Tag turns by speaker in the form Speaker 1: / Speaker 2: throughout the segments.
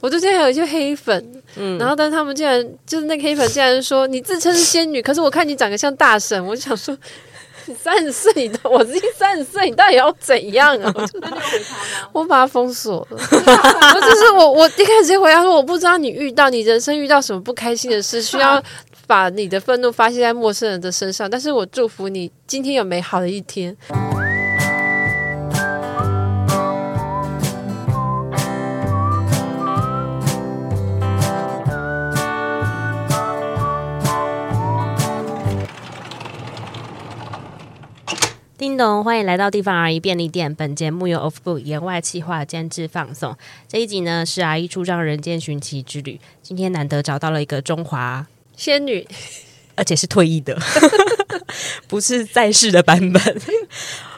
Speaker 1: 我之前还有一些黑粉，嗯，然后但是他们竟然就是那个黑粉竟然说你自称是仙女，可是我看你长得像大神，我就想说你 三十岁的，我自己三十岁，你到底要怎样啊？我就回他吗？我把他封锁了。我就是我，我一开始回答说我不知道你遇到你人生遇到什么不开心的事，需要把你的愤怒发泄在陌生人的身上，但是我祝福你今天有美好的一天。
Speaker 2: 欢迎来到地方阿姨便利店。本节目由 Off Book 言外企划监制放送。这一集呢是阿姨出张人间寻奇之旅。今天难得找到了一个中华
Speaker 1: 仙女，
Speaker 2: 而且是退役的，不是在世的版本。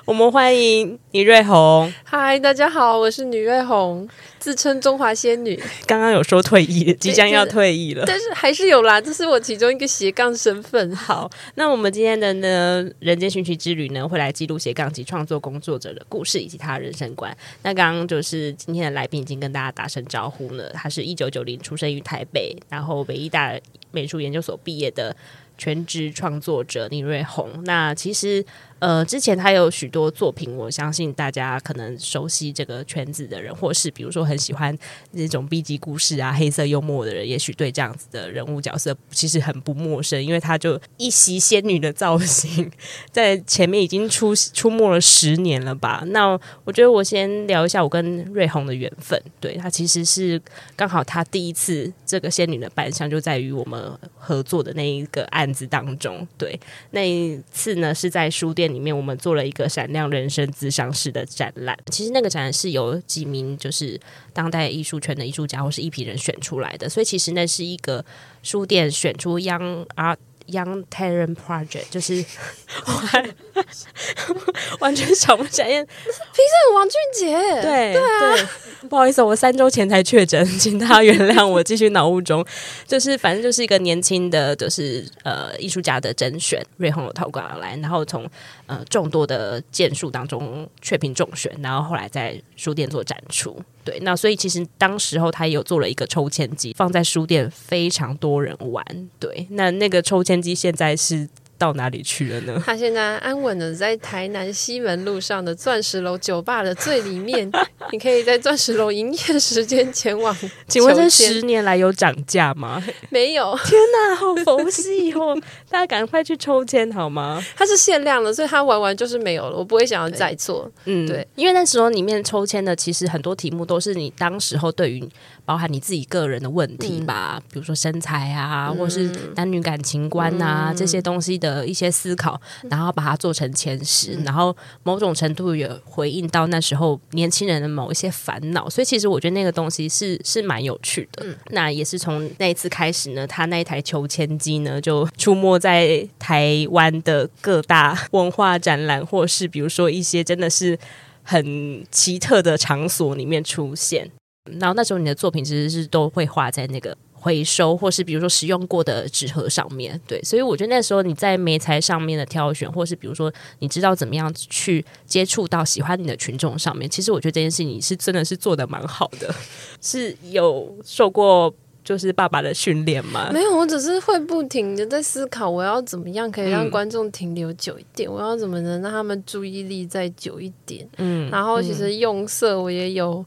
Speaker 2: 我们欢迎倪瑞红。
Speaker 1: 嗨，大家好，我是倪瑞红，自称中华仙女。
Speaker 2: 刚刚有说退役，即将要退役了，
Speaker 1: 但是还是有啦，这是我其中一个斜杠身份。
Speaker 2: 好，那我们今天的呢，人间寻奇之旅呢，会来记录斜杠及创作工作者的故事以及他的人生观。那刚刚就是今天的来宾已经跟大家打声招呼了，他是一九九零出生于台北，然后北艺大美术研究所毕业的全职创作者倪瑞红。那其实。呃，之前他有许多作品，我相信大家可能熟悉这个圈子的人，或是比如说很喜欢那种 B 级故事啊、黑色幽默的人，也许对这样子的人物角色其实很不陌生，因为他就一袭仙女的造型，在前面已经出出没了十年了吧？那我觉得我先聊一下我跟瑞红的缘分，对，他其实是刚好他第一次这个仙女的扮相就在于我们合作的那一个案子当中，对，那一次呢是在书店。里面我们做了一个闪亮人生自商式的展览，其实那个展览是由几名就是当代艺术圈的艺术家或是一批人选出来的，所以其实那是一个书店选出央啊 Young Talent Project，就是 我还 完全想不起来，评
Speaker 1: 审王俊杰，
Speaker 2: 对对啊。对 不好意思，我三周前才确诊，请大家原谅我继续脑雾中。就是反正就是一个年轻的，就是呃艺术家的甄选，瑞红有投稿而来，然后从呃众多的件数当中确评中选，然后后来在书店做展出。对，那所以其实当时候他也有做了一个抽签机，放在书店，非常多人玩。对，那那个抽签机现在是。到哪里去了呢？
Speaker 1: 他现在安稳的在台南西门路上的钻石楼酒吧的最里面，你可以在钻石楼营业时间前往。
Speaker 2: 请问这十年来有涨价吗？
Speaker 1: 没有。
Speaker 2: 天哪，好佛系哦！大家赶快去抽签好吗？
Speaker 1: 它是限量的，所以它玩完就是没有了。我不会想要再做。嗯，对，
Speaker 2: 因为那时候里面抽签的其实很多题目都是你当时候对于。包含你自己个人的问题吧，嗯、比如说身材啊，嗯、或是男女感情观啊、嗯、这些东西的一些思考，然后把它做成前十，嗯、然后某种程度也回应到那时候年轻人的某一些烦恼，所以其实我觉得那个东西是是蛮有趣的。嗯、那也是从那一次开始呢，他那一台求签机呢就出没在台湾的各大文化展览，或是比如说一些真的是很奇特的场所里面出现。然后那时候你的作品其实是都会画在那个回收或是比如说使用过的纸盒上面，对，所以我觉得那时候你在媒材上面的挑选，或是比如说你知道怎么样去接触到喜欢你的群众上面，其实我觉得这件事情你是真的是做的蛮好的，是有受过就是爸爸的训练吗？
Speaker 1: 没有，我只是会不停的在思考我要怎么样可以让观众停留久一点，嗯、我要怎么能让他们注意力再久一点，嗯，然后其实用色我也有。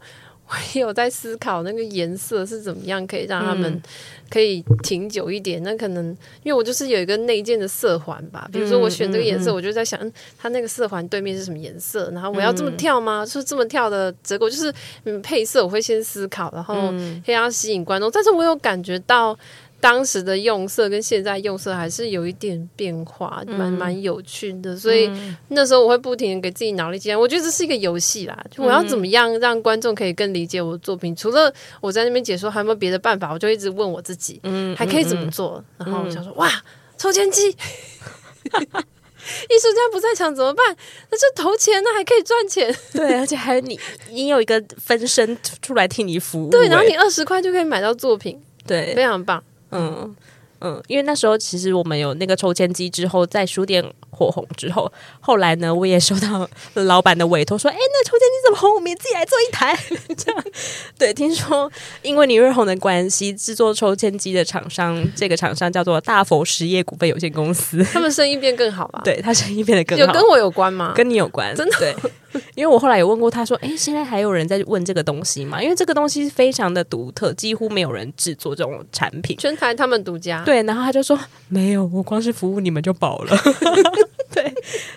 Speaker 1: 我也有在思考那个颜色是怎么样可以让他们可以停久一点。嗯、那可能因为我就是有一个内建的色环吧，比如说我选这个颜色，我就在想，嗯它那个色环对面是什么颜色？然后我要这么跳吗？是这么跳的结果就是，嗯，配色我会先思考，然后可以让吸引观众。但是我有感觉到。当时的用色跟现在用色还是有一点变化，蛮蛮有趣的。所以那时候我会不停的给自己脑力激荡。我觉得这是一个游戏啦，就我要怎么样让观众可以更理解我的作品？除了我在那边解说，还有没有别的办法？我就一直问我自己，嗯，还可以怎么做？然后我想说，哇，抽签机，艺术家不在场怎么办？那就投钱，那还可以赚钱。
Speaker 2: 对，而且还有你，你有一个分身出来替你服务。
Speaker 1: 对，然后你二十块就可以买到作品，对，非常棒。
Speaker 2: 嗯嗯，因为那时候其实我们有那个抽签机之后，在书店火红之后，后来呢，我也收到老板的委托，说：“哎，那抽签机怎么红，我们也自己来做一台。这样对，听说因为李瑞红的关系，制作抽签机的厂商，这个厂商叫做大佛实业股份有限公司，
Speaker 1: 他们生意变更好吧？
Speaker 2: 对，他生意变得更好，
Speaker 1: 有跟我有关吗？
Speaker 2: 跟你有关，
Speaker 1: 真的。
Speaker 2: 对，因为我后来有问过他说，哎，现在还有人在问这个东西吗？因为这个东西非常的独特，几乎没有人制作这种产品，
Speaker 1: 全台他们独家。
Speaker 2: 对，然后他就说没有，我光是服务你们就饱了。the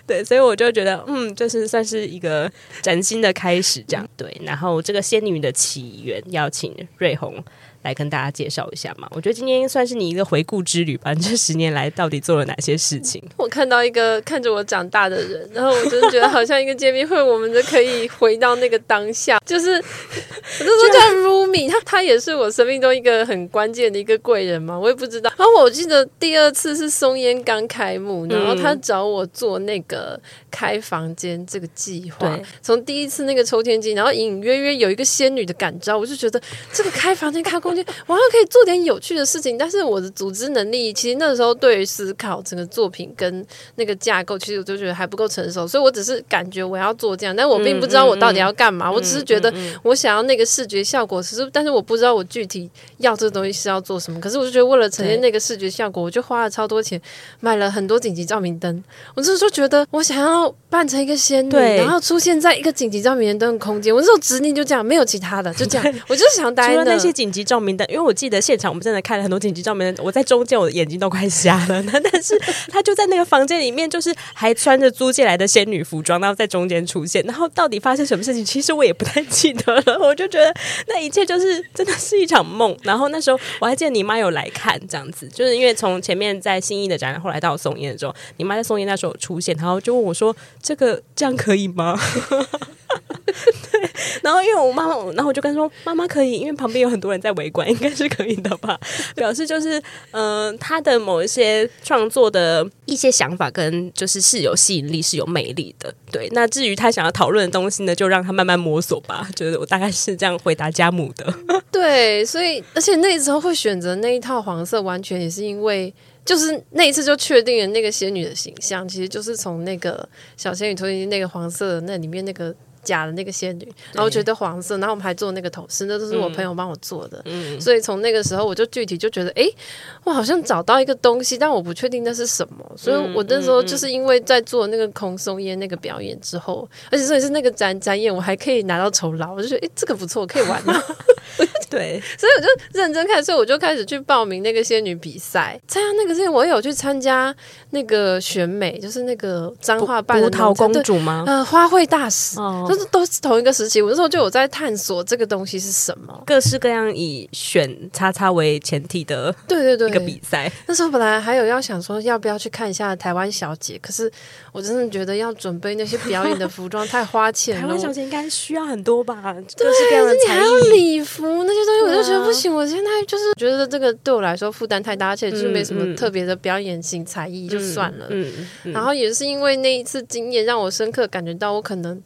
Speaker 2: 对 对，所以我就觉得，嗯，就是算是一个崭新的开始，这样对。然后这个仙女的起源，邀请瑞红来跟大家介绍一下嘛。我觉得今天算是你一个回顾之旅吧。你 这十年来到底做了哪些事情？
Speaker 1: 我看到一个 看着我长大的人，然后我真的觉得好像一个见面会，我们就可以回到那个当下。就是我就说叫 Rumi，他他也是我生命中一个很关键的一个贵人嘛。我也不知道。然后我记得第二次是松烟刚开幕，然后他找我做那个开房间这个计划。从第一次那个抽天机，然后隐隐约约有一个仙女的感召，我就觉得这个开房间开空间。我还可以做点有趣的事情，但是我的组织能力其实那时候对于思考整个作品跟那个架构，其实我就觉得还不够成熟，所以我只是感觉我要做这样，但我并不知道我到底要干嘛。嗯嗯嗯、我只是觉得我想要那个视觉效果，其实但是我不知道我具体要这个东西是要做什么。可是我就觉得为了呈现那个视觉效果，我就花了超多钱买了很多紧急照明灯。我就是说觉得我想要扮成一个仙女，然后出现在一个紧急照明灯的空间。我那时候执念就这样，没有其他的，就这样。我就是想待那
Speaker 2: 些紧急照。明灯，因为我记得现场我们真的看了很多紧急照明灯，我在中间我的眼睛都快瞎了。那但是他就在那个房间里面，就是还穿着租借来的仙女服装，然后在中间出现。然后到底发生什么事情，其实我也不太记得了。我就觉得那一切就是真的是一场梦。然后那时候我还记得你妈有来看，这样子，就是因为从前面在新义的展览，后来到松烟的时候，你妈在松烟那时候有出现，然后就问我说：“这个这样可以吗？” 对，然后因为我妈妈，然后我就跟她说：“妈妈可以，因为旁边有很多人在围观，应该是可以的吧？” 表示就是，嗯、呃，他的某一些创作的一些想法跟就是是有吸引力、是有魅力的。对，那至于他想要讨论的东西呢，就让他慢慢摸索吧。就是我大概是这样回答家母的。
Speaker 1: 对，所以而且那时候会选择那一套黄色，完全也是因为，就是那一次就确定了那个仙女的形象，其实就是从那个小仙女头巾那个黄色的那里面那个。假的那个仙女，然后觉得黄色，然后我们还做那个头饰，那都是我朋友帮我做的。嗯，所以从那个时候我就具体就觉得，哎，我好像找到一个东西，但我不确定那是什么。所以我那时候就是因为在做那个空松烟那个表演之后，而且这也是那个展展演，我还可以拿到酬劳，我就觉得，哎，这个不错，可以玩了。
Speaker 2: 对，
Speaker 1: 所以我就认真看，所以我就开始去报名那个仙女比赛。参加那个之前，我有去参加那个选美，就是那个彰化办的
Speaker 2: 葡萄公主吗？
Speaker 1: 呃，花卉大使，哦、就是都是同一个时期。我那时候就有在探索这个东西是什么，
Speaker 2: 各式各样以选叉叉为前提的，
Speaker 1: 对对对，
Speaker 2: 一个比赛。
Speaker 1: 那时候本来还有要想说要不要去看一下台湾小姐，可是我真的觉得要准备那些表演的服装太花钱了。
Speaker 2: 台湾小姐应该需要很多吧？
Speaker 1: 对，各式各样的才艺，还有礼服那些。所以我就觉得不行，我现在就是觉得这个对我来说负担太大，而且就是没什么特别的表演型才艺，就算了。嗯然后也是因为那一次经验，让我深刻感觉到我可能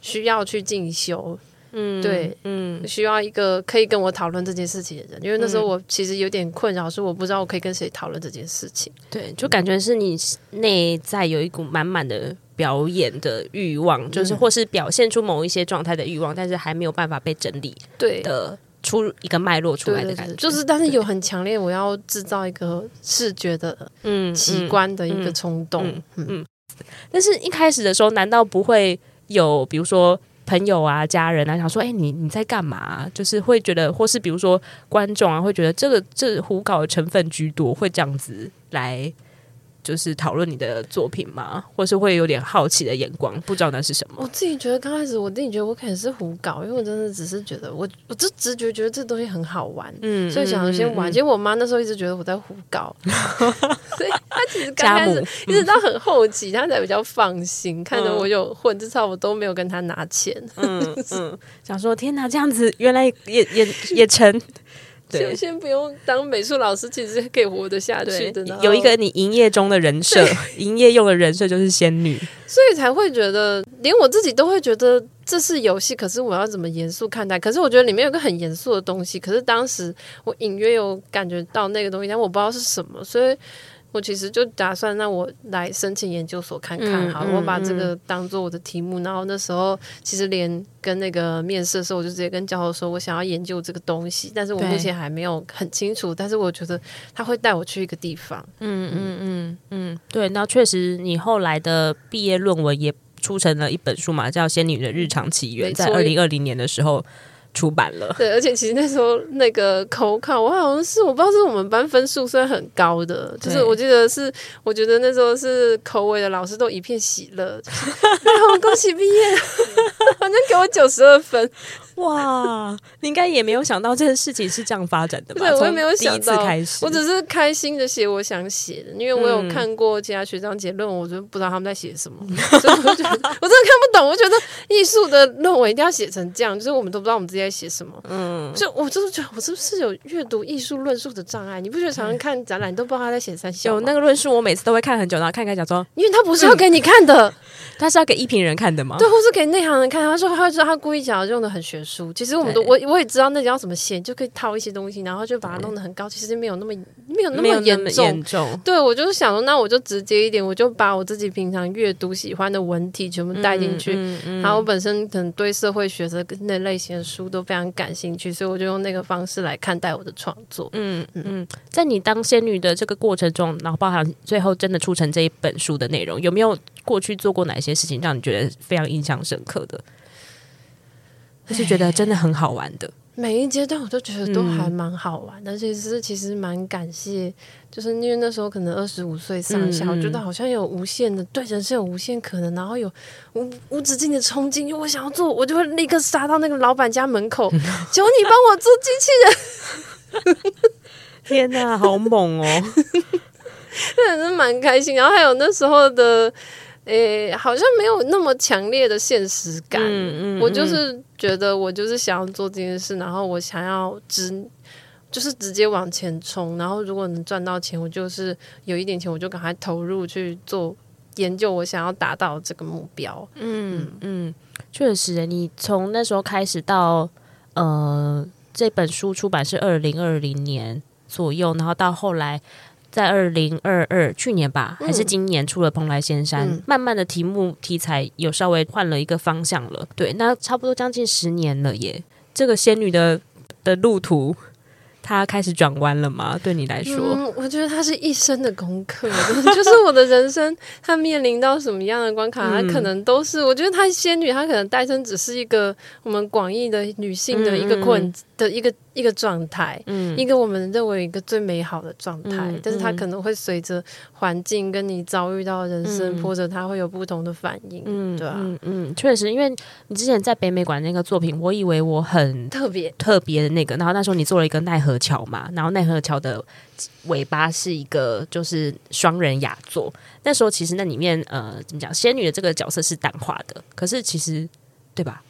Speaker 1: 需要去进修。嗯，对，嗯，需要一个可以跟我讨论这件事情的人，因为那时候我其实有点困扰，是我不知道我可以跟谁讨论这件事情。
Speaker 2: 对，就感觉是你内在有一股满满的。表演的欲望，就是或是表现出某一些状态的欲望，嗯、但是还没有办法被整理，对的，出一个脉络出来的感觉，
Speaker 1: 就是，但是有很强烈，我要制造一个视觉的，嗯，奇观的一个冲动，嗯，嗯，嗯，
Speaker 2: 但是一开始的时候，难道不会有，比如说朋友啊、家人啊，想说，哎、欸，你你在干嘛？就是会觉得，或是比如说观众啊，会觉得这个这胡搞的成分居多，会这样子来。就是讨论你的作品吗？或是会有点好奇的眼光，不知道那是什么？
Speaker 1: 我自己觉得刚开始，我自己觉得我可能是胡搞，因为我真的只是觉得我，我就直觉觉得这东西很好玩，嗯，所以想要先玩。结果我妈那时候一直觉得我在胡搞，所以她其实刚开始一直到很后期，她才比较放心，嗯、看着我有混，至少我都没有跟她拿钱，
Speaker 2: 嗯嗯，想说天哪，这样子原来也也也成。
Speaker 1: 先 先不用当美术老师，其实可以活得下去的。
Speaker 2: 有一个你营业中的人设，营业用的人设就是仙女，
Speaker 1: 所以才会觉得，连我自己都会觉得这是游戏。可是我要怎么严肃看待？可是我觉得里面有个很严肃的东西。可是当时我隐约有感觉到那个东西，但我不知道是什么，所以我其实就打算让我来申请研究所看看，好，我把这个当做我的题目。然后那时候其实连跟那个面试的时候，我就直接跟教授说，我想要研究这个东西，但是我目前还没有很清楚。但是我觉得他会带我去一个地方。
Speaker 2: 嗯嗯嗯嗯，对。那确实，你后来的毕业论文也出成了一本书嘛，叫《仙女的日常起源》，在二零二零年的时候。出版了，
Speaker 1: 对，而且其实那时候那个口考，我好像是我不知道是我们班分数算很高的，就是我记得是，我觉得那时候是口尾的老师都一片喜乐，然后恭喜毕业，反正给我九十二分。
Speaker 2: 哇，你应该也没有想到这件事情是这样发展的吧？
Speaker 1: 对，我也没有想到，
Speaker 2: 开始
Speaker 1: 我只是开心的写我想写的，因为我有看过其他学长姐论文，我就不知道他们在写什么，所以我觉得我真的看不懂。我觉得艺术的论文一定要写成这样，就是我们都不知道我们自己在写什么。嗯，就我就是觉得我是不是有阅读艺术论述的障碍？你不觉得常常看展览你都不知道他在写三小？
Speaker 2: 有那个论述，我每次都会看很久，然后看看讲说，
Speaker 1: 因为他不是要给你看的，
Speaker 2: 他是要给一评人看的吗？
Speaker 1: 对，或是给内行人看。他说他说他故意讲的用的很学术，其实我们都。我我也知道那叫什么线，就可以套一些东西，然后就把它弄得很高。其实没有那么没有那么严重。严重。对，我就是想说，那我就直接一点，我就把我自己平常阅读喜欢的文体全部带进去。嗯嗯嗯、然后我本身可能对社会学的那类型的书都非常感兴趣，所以我就用那个方式来看待我的创作。嗯嗯嗯，
Speaker 2: 在你当仙女的这个过程中，然后包含最后真的出成这一本书的内容，有没有过去做过哪些事情让你觉得非常印象深刻的？就是觉得真的很好玩的，
Speaker 1: 每一阶段我都觉得都还蛮好玩的，其实其实蛮感谢，就是因为那时候可能二十五岁上下，我觉得好像有无限的对人生有无限可能，然后有无无止境的冲劲，因为我想要做，我就会立刻杀到那个老板家门口，求你帮我做机器人。
Speaker 2: 天哪，好猛哦！
Speaker 1: 真的是蛮开心，然后还有那时候的。诶、欸，好像没有那么强烈的现实感。嗯嗯嗯、我就是觉得，我就是想要做这件事，然后我想要直，就是直接往前冲。然后如果能赚到钱，我就是有一点钱，我就赶快投入去做研究，我想要达到这个目标。嗯
Speaker 2: 嗯，确实，你从那时候开始到呃，这本书出版是二零二零年左右，然后到后来。在二零二二去年吧，还是今年出了《蓬莱仙山》，嗯，慢慢的题目题材有稍微换了一个方向了。对，那差不多将近十年了耶。这个仙女的的路途，她开始转弯了吗？对你来说？
Speaker 1: 嗯，我觉得她是一生的功课，就是我的人生，她面临到什么样的关卡，她可能都是。我觉得她仙女，她可能诞生只是一个我们广义的女性的一个困。嗯的一个一个状态，嗯，一个我们认为一个最美好的状态，嗯，但是它可能会随着环境跟你遭遇到人生，嗯，或者它会有不同的反应，嗯，对啊，
Speaker 2: 嗯嗯，确实，因为你之前在北美馆那个作品，我以为我很
Speaker 1: 特别。
Speaker 2: 特别的那个，然后那时候你做了一个奈何桥嘛，然后奈何桥的尾巴是一个就是双人雅座，那时候其实那里面呃怎么讲，仙女的这个角色是淡化的，可是其实对吧？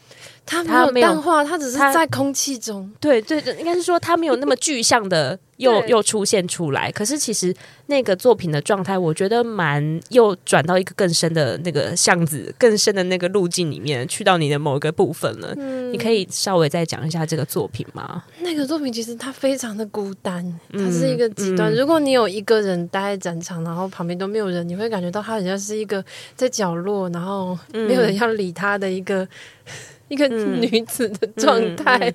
Speaker 1: 它没有淡化，它只是在空气中。
Speaker 2: 对对对，应该是说它没有那么具象的 又又出现出来。可是其实那个作品的状态，我觉得蛮又转到一个更深的那个巷子，更深的那个路径里面，去到你的某一个部分了。嗯，你可以稍微再讲一下这个作品吗？
Speaker 1: 那个作品其实它非常的孤单，它是一个极端。嗯嗯、如果你有一个人待在展场，然后旁边都没有人，你会感觉到他好像是一个在角落，然后没有人要理他的一个。一个女子的状态，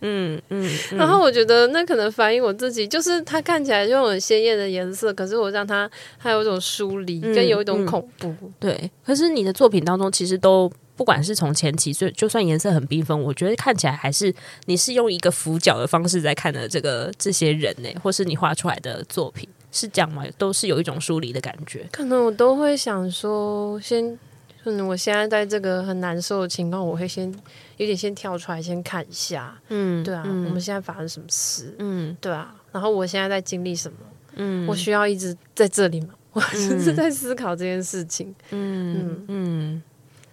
Speaker 1: 嗯嗯，然后我觉得那可能反映我自己，就是她看起来就很鲜艳的颜色，可是我让她还有一种疏离，跟有一种恐怖。
Speaker 2: 对，可是你的作品当中，其实都不管是从前期，就就算颜色很缤纷，我觉得看起来还是你是用一个俯角的方式在看的这个这些人呢，或是你画出来的作品是这样吗？都是有一种疏离的感觉。
Speaker 1: 可能我都会想说先。嗯，我现在在这个很难受的情况，我会先有点先跳出来，先看一下，嗯，对啊，嗯，我们现在发生什么事？嗯，对啊，然后我现在在经历什么？嗯，我需要一直在这里吗？我就是在思考这件事情。嗯嗯，嗯。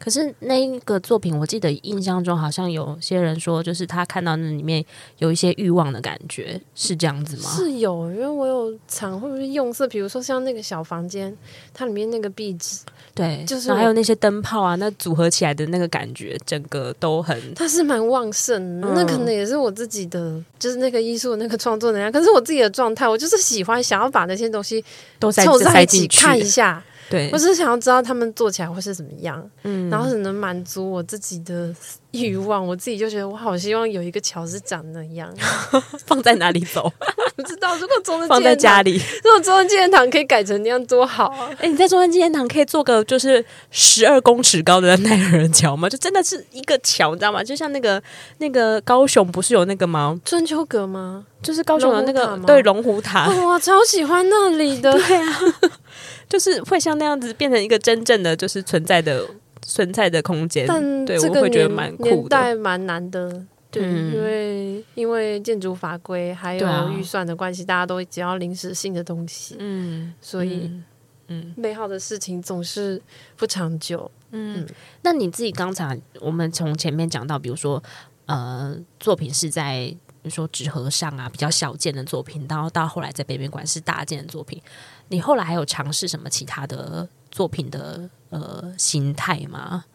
Speaker 2: 可是那一个作品，我记得印象中好像有些人说，就是他看到那里面有一些欲望的感觉，是这样子吗？
Speaker 1: 是有，因为我有常会不会用色，比如说像那个小房间，它里面那个壁纸，
Speaker 2: 对，就是还有那些灯泡啊，那组合起来的那个感觉，整个都很，
Speaker 1: 它是蛮旺盛的。嗯、那可能也是我自己的，就是那个艺术那个创作能量。可是我自己的状态，我就是喜欢想要把那些东西都凑在一起看一下。
Speaker 2: 对，
Speaker 1: 我是想要知道他们做起来会是怎么样，嗯，然后是能满足我自己的欲望。我自己就觉得我好希望有一个桥是长那样，
Speaker 2: 放在哪里走？
Speaker 1: 不知道。如果中正
Speaker 2: 放在家里，
Speaker 1: 如果中山纪念堂可以改成那样多好啊！
Speaker 2: 哎、欸，你在中山纪念堂可以做个就是十二公尺高的奈何人桥吗？就真的是一个桥，你知道吗？就像那个那个高雄不是有那个吗？
Speaker 1: 春秋阁吗？
Speaker 2: 就是高雄的那个对龙虎塔，
Speaker 1: 我超喜欢那里的。
Speaker 2: 对啊。就是会像那样子变成一个真正的就是存在的存在的空间，
Speaker 1: 但
Speaker 2: 对我会觉得蛮酷的，
Speaker 1: 年代蛮难的，对，嗯、因为因为建筑法规还有预算的关系，啊、大家都只要临时性的东西，嗯，所以嗯，美好的事情总是不长久，嗯，嗯，
Speaker 2: 那你自己刚才我们从前面讲到，比如说呃，作品是在。比如说纸盒上啊，比较小件的作品，然后到后来在北美馆是大件的作品。你后来还有尝试什么其他的作品的呃形态吗？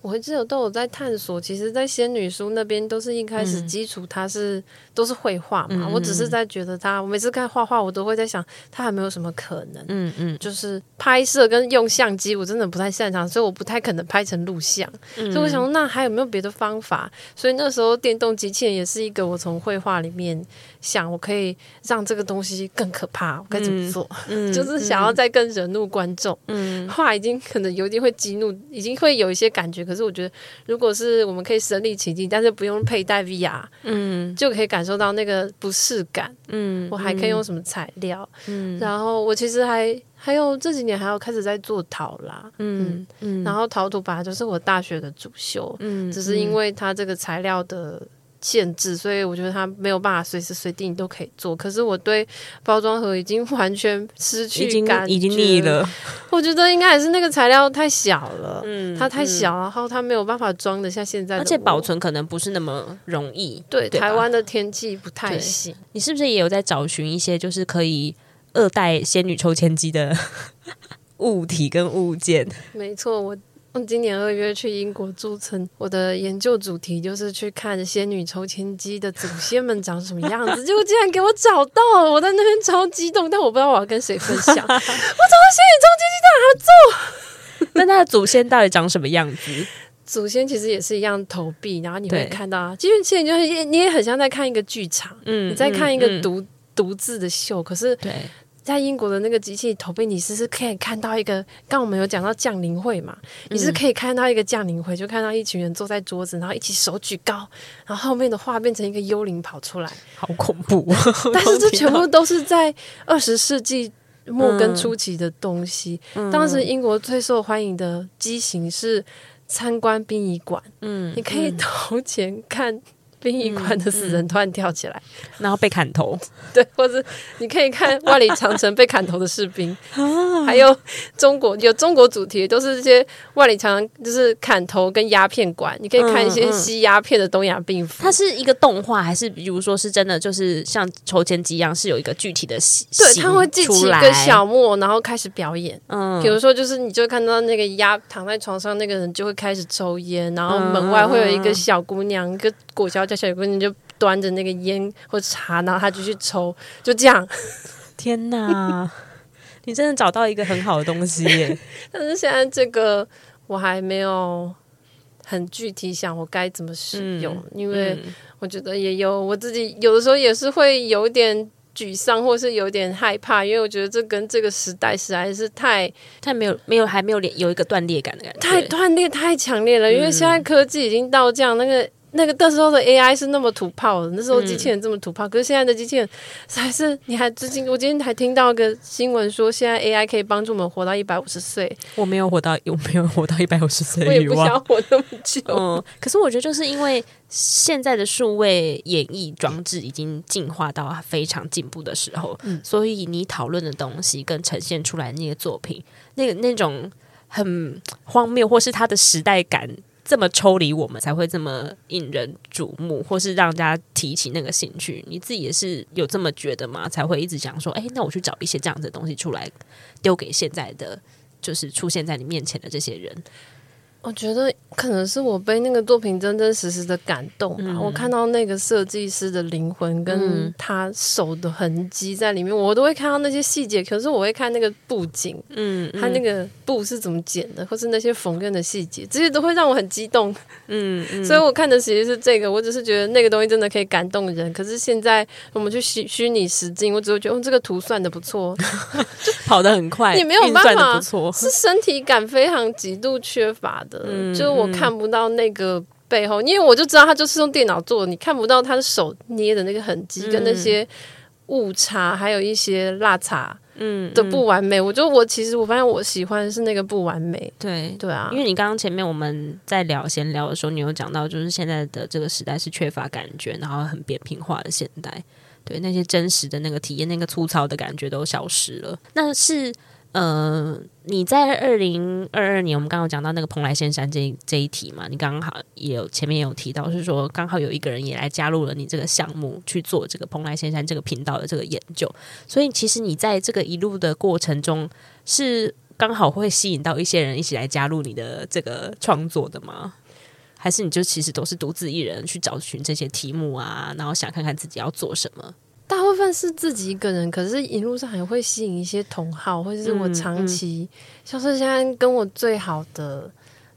Speaker 1: 我会记得都有在探索。其实，在仙女书那边都是一开始基础，它是、嗯、都是绘画嘛。嗯、我只是在觉得它，我每次看画画，我都会在想，它还没有什么可能。嗯嗯，就是拍摄跟用相机，我真的不太擅长，所以我不太可能拍成录像。嗯、所以我想说，那还有没有别的方法？所以那时候电动机器人也是一个我从绘画里面想，我可以让这个东西更可怕，我该怎么做？就是想要再更惹怒观众。嗯，话已经可能有点会激怒，已经会有一些感觉。可是我觉得，如果是我们可以身临其境，但是不用佩戴 VR，嗯，就可以感受到那个不适感，嗯，我还可以用什么材料，嗯，然后我其实还还有这几年还有开始在做陶啦，嗯嗯，然后陶土本来就是我大学的主修，嗯，只是因为它这个材料的。限制，所以我觉得它没有办法随时随地你都可以做。可是我对包装盒已经完全失去感觉，
Speaker 2: 已经腻了。
Speaker 1: 我觉得应该还是那个材料太小了，嗯，它太小，嗯、然后它没有办法装得下现在的，
Speaker 2: 而且保存可能不是那么容易。
Speaker 1: 对，对台湾的天气不太行。
Speaker 2: 你是不是也有在找寻一些就是可以二代仙女抽签机的 物体跟物件？
Speaker 1: 没错，我。今年二月去英国驻村，我的研究主题就是去看仙女抽签机的祖先们长什么样子。结果竟然给我找到了，我在那边超激动，但我不知道我要跟谁分享。我找到仙女抽签机，当然要做。
Speaker 2: 那他的祖先到底长什么样子？
Speaker 1: 祖先其实也是一样投币，然后你会看到啊，其实其实就是你也很像在看一个剧场，嗯，你在看一个独独自的秀，可是对。在英国的那个机器投币，你是是可以看到一个，刚我们有讲到降临会嘛，嗯、你是可以看到一个降临会，就看到一群人坐在桌子，然后一起手举高，然后后面的画变成一个幽灵跑出来，
Speaker 2: 好恐怖！
Speaker 1: 但是这全部都是在二十世纪末跟初期的东西。嗯、当时英国最受欢迎的机型是参观殡仪馆，嗯，你可以投钱看。殡仪馆的死人突然跳起
Speaker 2: 来，然后被砍头，
Speaker 1: 对，或者你可以看万里长城被砍头的士兵，还有中国有中国主题，都是这些万里长城就是砍头跟鸦片馆，你可以看一些吸鸦片的东亚病夫。
Speaker 2: 它是一个动画，还是比如说是真的，就是像筹钱机一样，是有一个具体的
Speaker 1: 对，他会记起一个小莫，然后开始表演。嗯，比如说就是你就看到那个鸦躺在床上那个人就会开始抽烟，然后门外会有一个小姑娘，一个裹小脚。小姑娘就端着那个烟或茶，然后她就去抽，就这样。
Speaker 2: 天哪，你真的找到一个很好的东西耶！
Speaker 1: 但是现在这个我还没有很具体想我该怎么使用，嗯、因为我觉得也有我自己有的时候也是会有点沮丧，或是有点害怕，因为我觉得这跟这个时代实在是太
Speaker 2: 太没有没有还没有连有一个断裂感的感觉，
Speaker 1: 太断裂太强烈了。因为现在科技已经到这样那个。那个那时候的 AI 是那么土炮的，那时候机器人这么土炮，嗯、可是现在的机器人还是你还最近我今天还听到一个新闻说，现在 AI 可以帮助我们活到一百五十岁。
Speaker 2: 我没有活到，我没有活到一百五十岁，
Speaker 1: 我也不想活那么久。
Speaker 2: 嗯，可是我觉得就是因为现在的数位演绎装置已经进化到非常进步的时候，嗯、所以你讨论的东西跟呈现出来那些作品，那个那种。很荒谬，或是它的时代感这么抽离我们，才会这么引人瞩目，或是让大家提起那个兴趣。你自己也是有这么觉得吗？才会一直讲说，哎、那我去找一些这样子的东西出来，丢给现在的就是出现在你面前的这些人。
Speaker 1: 我觉得可能是我被那个作品真真实实的感动吧。嗯、我看到那个设计师的灵魂跟他手的痕迹在里面，嗯、我都会看到那些细节。可是我会看那个布景，嗯，他那个布是怎么剪的，或是那些缝纫的细节，这些都会让我很激动。嗯，嗯，所以我看的其实是这个。我只是觉得那个东西真的可以感动人。可是现在我们去虚虚拟实境，我只会觉得，哦，这个图算的不错，
Speaker 2: 就 跑得很快，
Speaker 1: 你没有办法，是身体感非常极度缺乏的。嗯，就是我看不到那个背后，因为我就知道他就是用电脑做的，你看不到他的手捏的那个痕迹跟那些误差，还有一些落差，嗯的不完美。我就我其实我发现我喜欢的是那个不完美，
Speaker 2: 对。
Speaker 1: 对啊，
Speaker 2: 因为你刚刚前面我们在聊闲聊的时候，你有讲到就是现在的这个时代是缺乏感觉，然后很扁平化的现代，对那些真实的那个体验，那个粗糙的感觉都消失了，那是。呃，你在二零二二年，我们刚刚讲到那个蓬莱仙山这这一题嘛？你刚刚好也有前面也有提到，是说刚好有一个人也来加入了你这个项目去做这个蓬莱仙山这个频道的这个研究，所以其实你在这个一路的过程中，是刚好会吸引到一些人一起来加入你的这个创作的吗？还是你就其实都是独自一人去找寻这些题目啊，然后想看看自己要做什么？
Speaker 1: 大部分是自己一个人，可是一路上还会吸引一些同好，或者是我长期，嗯嗯、像是现在跟我最好的。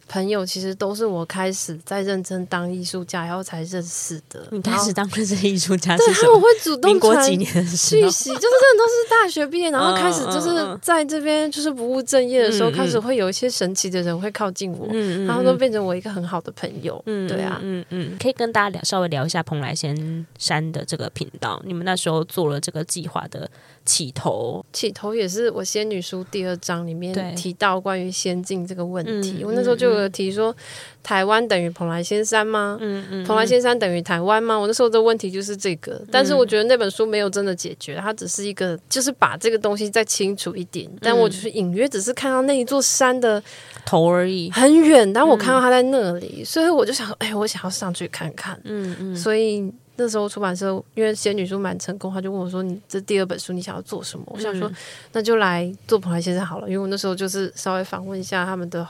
Speaker 1: 朋友其实都是我开始在认真当艺术家然后才认识的。
Speaker 2: 你开始当认真艺术家，
Speaker 1: 对，他们会主动
Speaker 2: 民国几年的讯
Speaker 1: 息，就是真的都是大学毕业，然后开始就是在这边就是不务正业的时候，开始会有一些神奇的人会靠近我，然后都变成我一个很好的朋友。嗯，对啊，
Speaker 2: 嗯嗯，可以跟大家聊稍微聊一下蓬莱仙山的这个频道，你们那时候做了这个计划的起头，
Speaker 1: 起头也是我仙女书第二章里面提到关于仙境这个问题，我那时候就有。提说台湾等于蓬莱仙山吗？嗯嗯，蓬莱仙山等于台湾吗？我那时候的问题就是这个，但是我觉得那本书没有真的解决，它只是一个，就是把这个东西再清楚一点。但我就是隐约只是看到那一座山的
Speaker 2: 头而已，
Speaker 1: 很远。但我看到它在那里，所以我就想，哎，我想要上去看看。嗯嗯，所以那时候出版社因为仙女书蛮成功，他就问我说：“你这第二本书你想要做什么？”我想说，那就来做蓬莱先生好了，因为我那时候就是稍微访问一下他们的。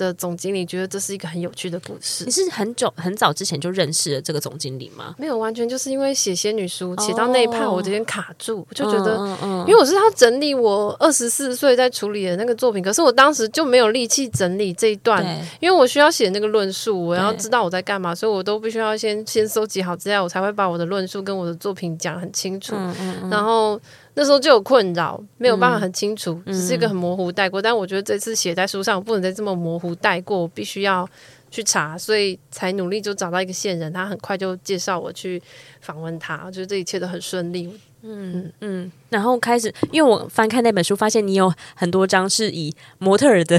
Speaker 1: 的总经理觉得这是一个很有趣的故事。
Speaker 2: 你是很久很早之前就认识了这个总经理吗？
Speaker 1: 没有，完全就是因为写仙女书写到那一趴，我有点卡住，我就觉得，因为我是要整理我二十四岁在处理的那个作品，可是我当时就没有力气整理这一段，因为我需要写那个论述，我要知道我在干嘛，所以我都必须要先先收集好资料，我才会把我的论述跟我的作品讲很清楚，然后。那时候就有困扰，没有办法很清楚，嗯、只是一个很模糊带过。嗯、但我觉得这次写在书上，我不能再这么模糊带过，我必须要去查，所以才努力就找到一个线人，他很快就介绍我去访问他，我觉得这一切都很顺利。嗯
Speaker 2: 嗯，然后开始，因为我翻看那本书，发现你有很多张是以模特儿的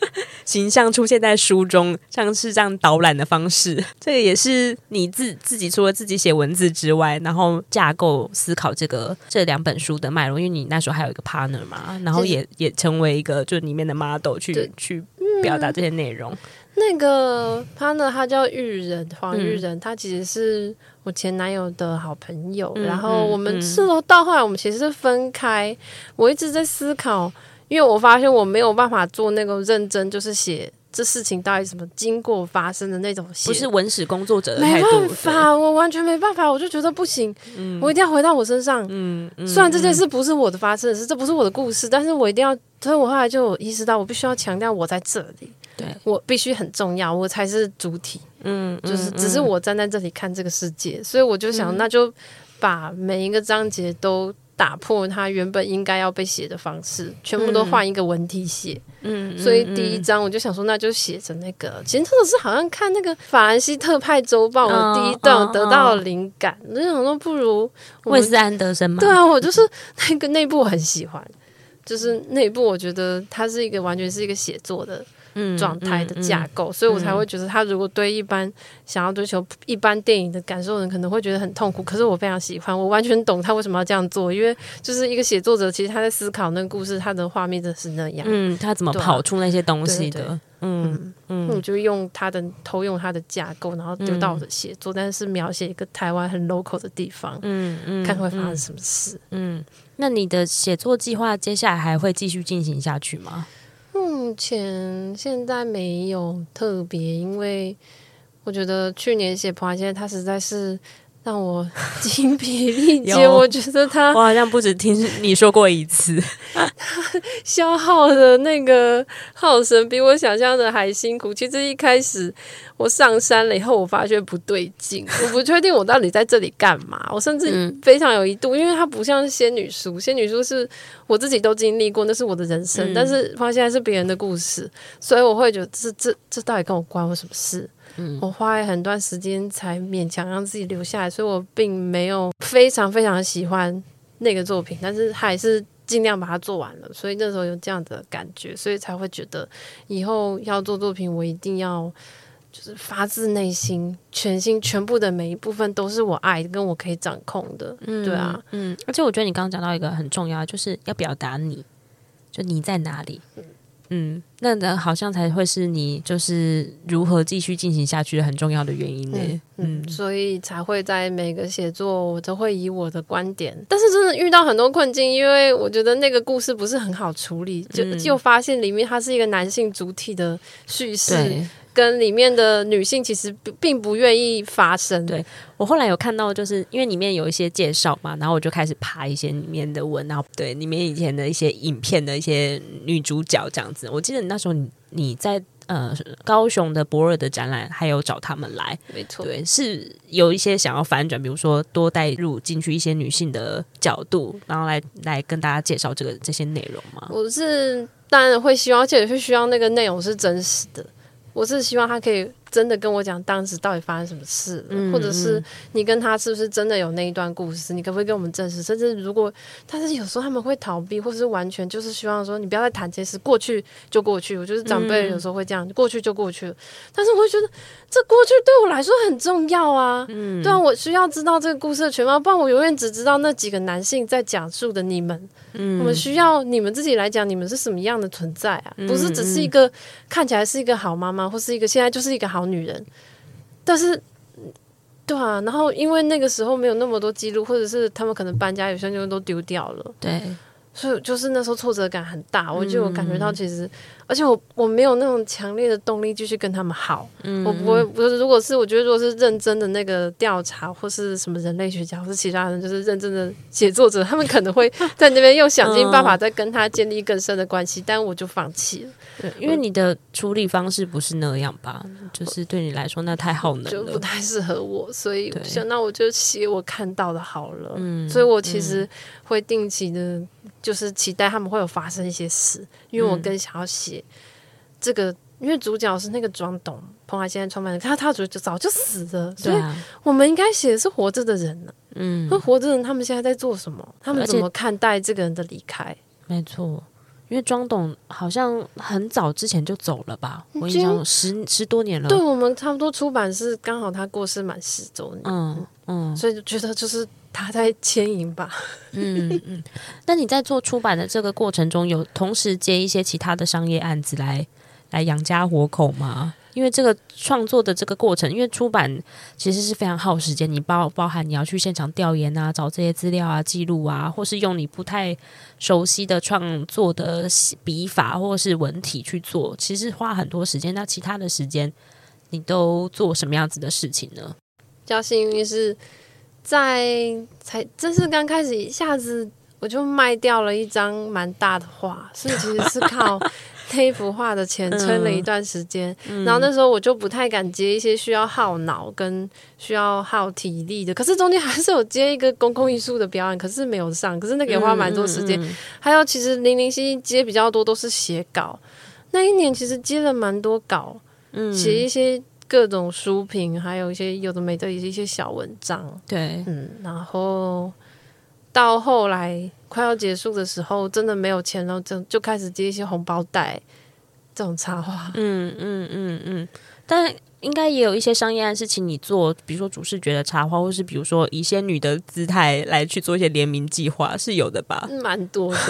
Speaker 2: 形象出现在书中，像是这样导览的方式。这个也是你自自己除了自己写文字之外，然后架构思考这个这两本书的脉络。因为你那时候还有一个 partner 嘛，然后也也成为一个就里面的 model 去去表达这些内容。
Speaker 1: 那个 partner 他叫玉人黄玉人，嗯、他其实是。我前男友的好朋友，嗯、然后我们是到后来，我们其实是分开。嗯、我一直在思考，因为我发现我没有办法做那个认真，就是写这事情到底什么经过发生的那种写，
Speaker 2: 不是文史工作者的态度。
Speaker 1: 没办法，我完全没办法，我就觉得不行，嗯、我一定要回到我身上。嗯，嗯虽然这件事不是我的发生的事，是这不是我的故事，但是我一定要。所以我后来就意识到，我必须要强调我在这里。对，我必须很重要，我才是主体。嗯，就是只是我站在这里看这个世界，嗯、所以我就想，那就把每一个章节都打破它原本应该要被写的方式，全部都换一个文体写。嗯，所以第一章我就想说，那就写成那个。其实特别是好像看那个法兰西特派周报，我第一段得到了灵感，我就想说，不如
Speaker 2: 韦斯安德森嘛。
Speaker 1: 对啊，我就是那个内部很喜欢。就是内部，我觉得它是一个完全是一个写作的状态的架构，嗯嗯嗯、所以我才会觉得他如果对一般想要追求一般电影的感受的人可能会觉得很痛苦。可是我非常喜欢，我完全懂他为什么要这样做，因为就是一个写作者，其实他在思考那个故事，他的画面就是那样。
Speaker 2: 嗯，他怎么跑出那些东西的？对对对嗯
Speaker 1: 嗯，我就用他的偷用他的架构，然后丢到我的写作，嗯、但是描写一个台湾很 local 的地方，嗯嗯，看会发生什么事。
Speaker 2: 嗯，那你的写作计划接下来还会继续进行下去吗？
Speaker 1: 目前现在没有特别，因为我觉得去年写螃蟹，它实在是。让我精疲力竭，我觉得他
Speaker 2: 我好像不止听你说过一次，
Speaker 1: 他消耗的那个耗神比我想象的还辛苦。其实一开始我上山了以后，我发觉不对劲，我不确定我到底在这里干嘛。我甚至非常有一度，因为它不像仙女书，仙女书是我自己都经历过，那是我的人生，嗯、但是发现是别人的故事，所以我会觉得这这这到底跟我关我什么事？嗯，我花了很段时间才勉强让自己留下来，所以我并没有非常非常喜欢那个作品，但是还是尽量把它做完了。所以那时候有这样的感觉，所以才会觉得以后要做作品，我一定要就是发自内心、全心、全部的每一部分都是我爱跟我可以掌控的。嗯，对啊，
Speaker 2: 嗯，而且我觉得你刚刚讲到一个很重要，就是要表达你，就你在哪里。嗯嗯，那那好像才会是你就是如何继续进行下去的很重要的原因呢？
Speaker 1: 嗯，嗯，所以才会在每个写作我都会以我的观点，但是真的遇到很多困境，因为我觉得那个故事不是很好处理，就就发现里面它是一个男性主体的叙事。跟里面的女性其实并不愿意发生。
Speaker 2: 对，我后来有看到，就是因为里面有一些介绍嘛，然后我就开始爬一些里面的文，然后对里面以前的一些影片的一些女主角这样子。我记得你那时候你你在呃高雄的博尔的展览，还有找他们来，
Speaker 1: 没错，
Speaker 2: 对，是有一些想要反转，比如说多带入进去一些女性的角度，然后来来跟大家介绍这个这些内容吗？
Speaker 1: 我是当然会希望，而且是需要那个内容是真实的。我是希望他可以真的跟我讲当时到底发生什么事或者是你跟他是不是真的有那一段故事？你可不可以跟我们证实？甚至如果，但是有时候他们会逃避，或者是完全就是希望说你不要再谈这些事，过去就过去。我觉得长辈有时候会这样，嗯、过去就过去了。但是我会觉得这过去对我来说很重要啊，嗯，对啊，我需要知道这个故事的全貌，不然我永远只知道那几个男性在讲述的你们。嗯，我们需要你们自己来讲，你们是什么样的存在啊？不是只是一个看起来是一个好妈妈，或是一个现在就是一个好女人。但是，对啊，然后因为那个时候没有那么多记录，或者是他们可能搬家，有些东西都丢掉了。对，所以就是那时候挫折感很大，我就有感觉到其实。而且我我没有那种强烈的动力继续跟他们好，嗯、我不会不是，如果是我觉得如果是认真的那个调查或是什么人类学家或是其他人，就是认真的写作者，他们可能会在那边又想尽办法再跟他建立更深的关系，嗯、但我就放弃了。
Speaker 2: 对，因为你的处理方式不是那样吧？就是对你来说那太耗能了，
Speaker 1: 就不太适合我，所以我想那我就写我看到的好了。嗯，所以我其实会定期的，就是期待他们会有发生一些事，因为我更想要写。这个，因为主角是那个庄董，蓬莱现在创办人，他他主就早就死了，所以我们应该写的是活着的人呢。嗯，那活着的人他们现在在做什么？他们怎么看待这个人的离开？
Speaker 2: 没错，因为庄董好像很早之前就走了吧？我印象十十多年了。
Speaker 1: 对，我们差不多出版是刚好他过世满十周年。嗯嗯，所以就觉得就是他在牵引吧。
Speaker 2: 嗯嗯，那你在做出版的这个过程中，有同时接一些其他的商业案子来？来养家活口吗？因为这个创作的这个过程，因为出版其实是非常耗时间，你包包含你要去现场调研啊，找这些资料啊、记录啊，或是用你不太熟悉的创作的笔法或是文体去做，其实花很多时间。那其他的时间，你都做什么样子的事情呢？
Speaker 1: 比较幸运是在才正式刚开始，一下子我就卖掉了一张蛮大的画，所以其实是靠。那幅画的钱撑了一段时间，嗯、然后那时候我就不太敢接一些需要耗脑跟需要耗体力的，可是中间还是有接一个公共艺术的表演，可是没有上，可是那个也花蛮多时间。嗯嗯嗯、还有其实零零星星接比较多都是写稿，那一年其实接了蛮多稿，嗯，写一些各种书评，还有一些有的没的一些小文章，
Speaker 2: 对，
Speaker 1: 嗯，然后到后来。快要结束的时候，真的没有钱了，就就开始接一些红包袋这种插画。
Speaker 2: 嗯嗯嗯嗯，但应该也有一些商业案是请你做，比如说主视觉的插画，或是比如说以仙女的姿态来去做一些联名计划，是有的吧？
Speaker 1: 蛮多的。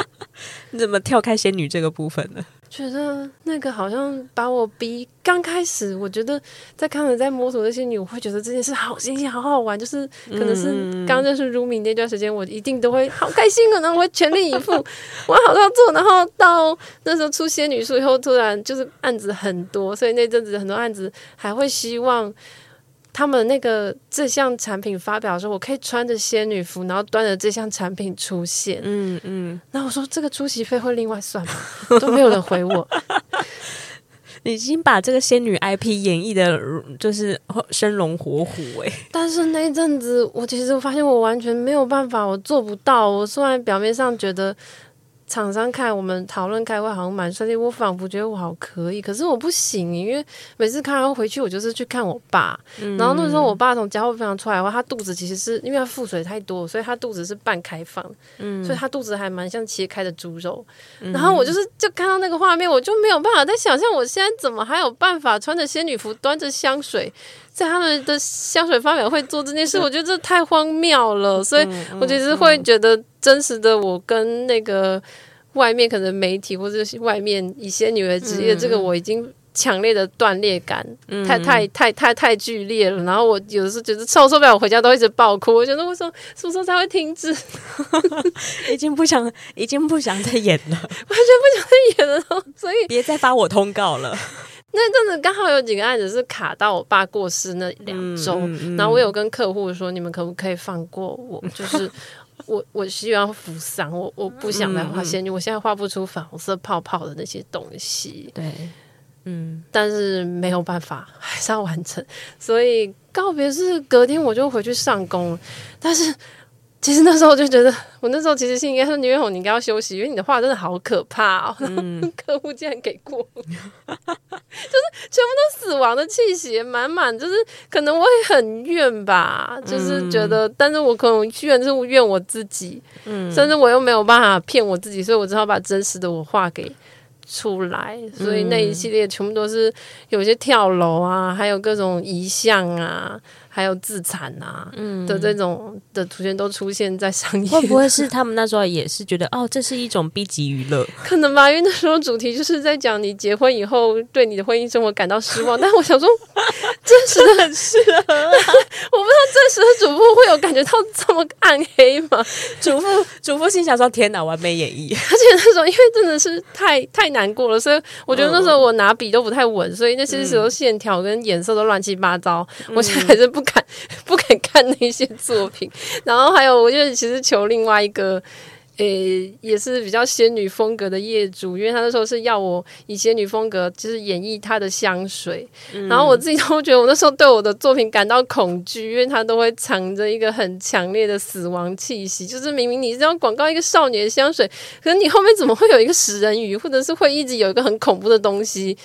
Speaker 2: 你怎么跳开仙女这个部分呢？
Speaker 1: 觉得那个好像把我逼。刚开始，我觉得在看了在摸索这些女，我会觉得这件事好新鲜，好好玩。就是可能是刚认识 Rumi 那段时间，我一定都会好开心，可能我会全力以赴，我好好做。然后到那时候出仙女书以后，突然就是案子很多，所以那阵子很多案子还会希望。他们那个这项产品发表的时候，我可以穿着仙女服，然后端着这项产品出现。嗯嗯，然后我说这个出席费会另外算吗？都没有人回我。
Speaker 2: 你已经把这个仙女 IP 演绎的，就是生龙活虎哎。
Speaker 1: 但是那一阵子，我其实发现我完全没有办法，我做不到。我虽然表面上觉得。厂商看我们讨论开会好像蛮顺利，我仿佛觉得我好可以，可是我不行，因为每次看完回去，我就是去看我爸，嗯、然后那时候我爸从加护病房出来的话，他肚子其实是因为他腹水太多，所以他肚子是半开放，嗯，所以他肚子还蛮像切开的猪肉，嗯、然后我就是就看到那个画面，我就没有办法再想象我现在怎么还有办法穿着仙女服，端着香水。在他们的香水发表会做这件事，我觉得这太荒谬了，所以我其实会觉得真实的我跟那个外面可能媒体或者是外面一些女的职业，这个我已经强烈的断裂感太太太太太剧烈了。然后我有的时候觉得受受不了，我回家都一直爆哭。我觉得为什么什么时候才会停止？
Speaker 2: 已经不想，已经不想再演了，完全
Speaker 1: 不想再演了。所以
Speaker 2: 别再发我通告了。
Speaker 1: 那阵子刚好有几个案子是卡到我爸过世那两周，然后我有跟客户说：“你们可不可以放过我？就是 我，我希望扶桑，我我不想再画仙女，我现在画不出粉红色泡泡的那些东西。”
Speaker 2: 对，嗯，
Speaker 1: 但是没有办法，还是要完成。所以告别是隔天我就回去上工，但是。其实那时候我就觉得，我那时候其实是应该说，女月红你应该要休息，因为你的画真的好可怕哦。嗯、客户竟然给过，就是全部都死亡的气息满满，就是可能我也很怨吧，就是觉得，但是我可能怨是怨我自己，嗯，甚至我又没有办法骗我自己，所以我只好把真实的我画给出来，所以那一系列全部都是有些跳楼啊，还有各种遗像啊。还有自残啊的这种的图片都出现在商业，
Speaker 2: 会不会是他们那时候也是觉得哦，这是一种 B 级娱乐？
Speaker 1: 可能吧，因为那时候主题就是在讲你结婚以后对你的婚姻生活感到失望。但我想说，真实的很适合，我不知道真实的主妇会有感觉到这么暗黑吗？
Speaker 2: 主妇主妇心想说：天哪，完美演绎！
Speaker 1: 而且那时候因为真的是太太难过了，所以我觉得那时候我拿笔都不太稳，所以那些时候线条跟颜色都乱七八糟。我现在还是不。看 不敢看那些作品，然后还有，我就其实求另外一个。诶、欸，也是比较仙女风格的业主，因为他那时候是要我以仙女风格，就是演绎他的香水。嗯、然后我自己都觉得，我那时候对我的作品感到恐惧，因为他都会藏着一个很强烈的死亡气息。就是明明你是要广告一个少女的香水，可是你后面怎么会有一个食人鱼，或者是会一直有一个很恐怖的东西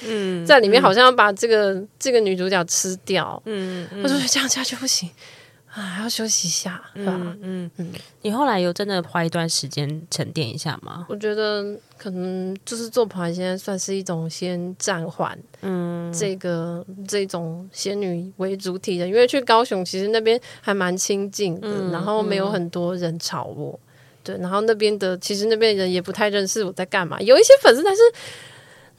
Speaker 1: 在里面，好像要把这个、嗯、这个女主角吃掉。嗯，嗯我就觉得这样下去不行。啊，还要休息一下，是吧？嗯
Speaker 2: 嗯嗯。你后来有真的花一段时间沉淀一下吗？
Speaker 1: 我觉得可能就是做跑现在算是一种先暂缓，嗯，这个这种仙女为主体的，因为去高雄其实那边还蛮清静的，嗯、然后没有很多人吵我，嗯、对，然后那边的其实那边人也不太认识我在干嘛，有一些粉丝，但是。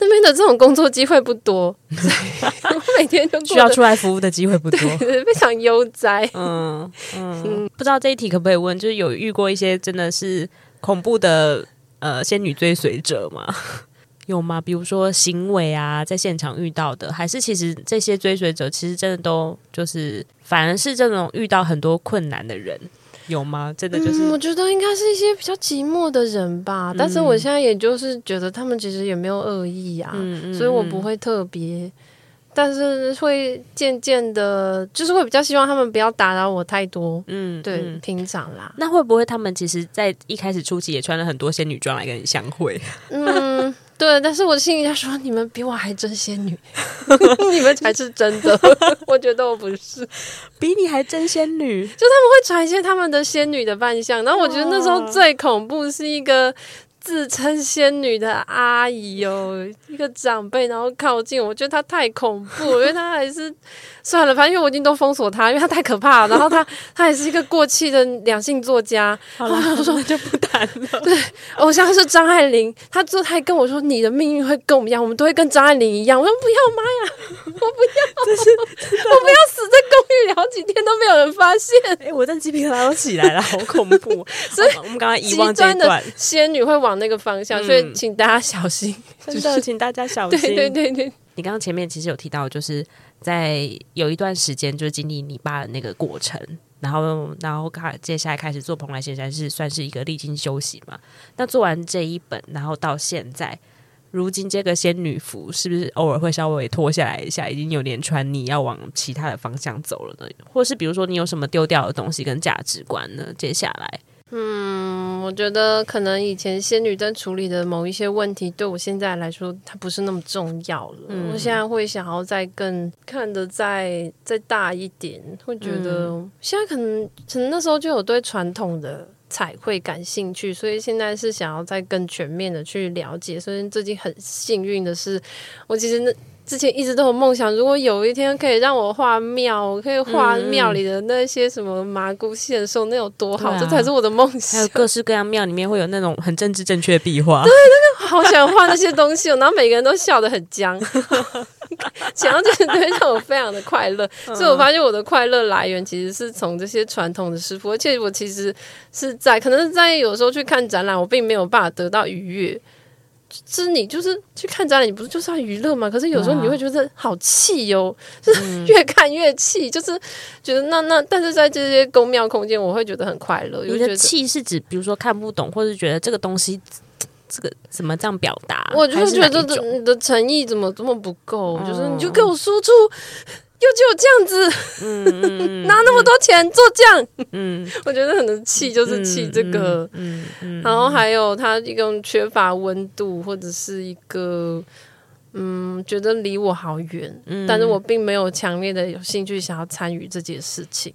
Speaker 1: 那边的这种工作机会不多，我每天就
Speaker 2: 需要出来服务的机会不多，
Speaker 1: 非常悠哉。
Speaker 2: 嗯嗯，嗯不知道这一题可不可以问？就是有遇过一些真的是恐怖的呃仙女追随者吗？有吗？比如说行为啊，在现场遇到的，还是其实这些追随者其实真的都就是反而是这种遇到很多困难的人。有吗？真的就是，
Speaker 1: 嗯、我觉得应该是一些比较寂寞的人吧。嗯、但是我现在也就是觉得他们其实也没有恶意啊，所以我不会特别，但是会渐渐的，就是会比较希望他们不要打扰我太多。嗯，对，嗯、平常啦。
Speaker 2: 那会不会他们其实，在一开始初期也穿了很多仙女装来跟你相会？
Speaker 1: 嗯。对，但是我心里在说，你们比我还真仙女，你们才是真的。我觉得我不是，
Speaker 2: 比你还真仙女。
Speaker 1: 就他们会传一些他们的仙女的扮相，然后我觉得那时候最恐怖是一个自称仙女的阿姨哦，一个长辈，然后靠近，我觉得她太恐怖，因为她还是算了，反正因为我已经都封锁他，因为他太可怕了。然后他 他也是一个过气的两性作家，
Speaker 2: 好了，我说就不谈了。
Speaker 1: 对，偶像是张爱玲，他之后他还跟我说，你的命运会跟我们一样，我们都会跟张爱玲一样。我说不要，妈呀，我不要，这是我不要死在公寓里好几天都没有人发现。
Speaker 2: 哎、欸，我的鸡皮疙瘩都起来了，好恐怖。所以我们刚刚遗忘这一段，
Speaker 1: 仙女会往。那个方向，所以请大家小心，
Speaker 2: 真的，请大家小心。
Speaker 1: 对对对对，
Speaker 2: 你刚刚前面其实有提到，就是在有一段时间，就经历你爸的那个过程，然后然后开接下来开始做蓬莱仙山，是算是一个历经修行嘛？那做完这一本，然后到现在，如今这个仙女服是不是偶尔会稍微脱下来一下？已经有点穿你要往其他的方向走了呢？或是比如说你有什么丢掉的东西跟价值观呢？接下来？
Speaker 1: 嗯，我觉得可能以前仙女灯处理的某一些问题，对我现在来说，它不是那么重要了。嗯、我现在会想要再更看得再再大一点，会觉得、嗯、现在可能可能那时候就有对传统的彩绘感兴趣，所以现在是想要再更全面的去了解。所以最近很幸运的是，我其实那。之前一直都有梦想，如果有一天可以让我画庙，我可以画庙里的那些什么麻姑献寿，那有多好？啊、这才是我的梦想。
Speaker 2: 还有各式各样庙里面会有那种很政治正确的 壁画，
Speaker 1: 对，那个好想画那些东西，然后每个人都笑得很僵，想要这些东西让我非常的快乐。所以我发现我的快乐来源其实是从这些传统的师傅，而且我其实是在可能是在有时候去看展览，我并没有办法得到愉悦。是你就是去看展览，你不是就是要娱乐吗？可是有时候你会觉得好气哟，就是越看越气，就是觉得那那，但是在这些宫庙空间，我会觉得很快乐。
Speaker 2: 你的气是指，比如说看不懂，或者觉得这个东西这个怎么这样表达？
Speaker 1: 我就觉得你的诚意怎么这么不够？哦、就是你就给我输出。就只有这样子，拿那么多钱做这样，嗯，我觉得可能气就是气这个，嗯，嗯嗯然后还有他一种缺乏温度，或者是一个，嗯，觉得离我好远，嗯、但是我并没有强烈的有兴趣想要参与这件事情。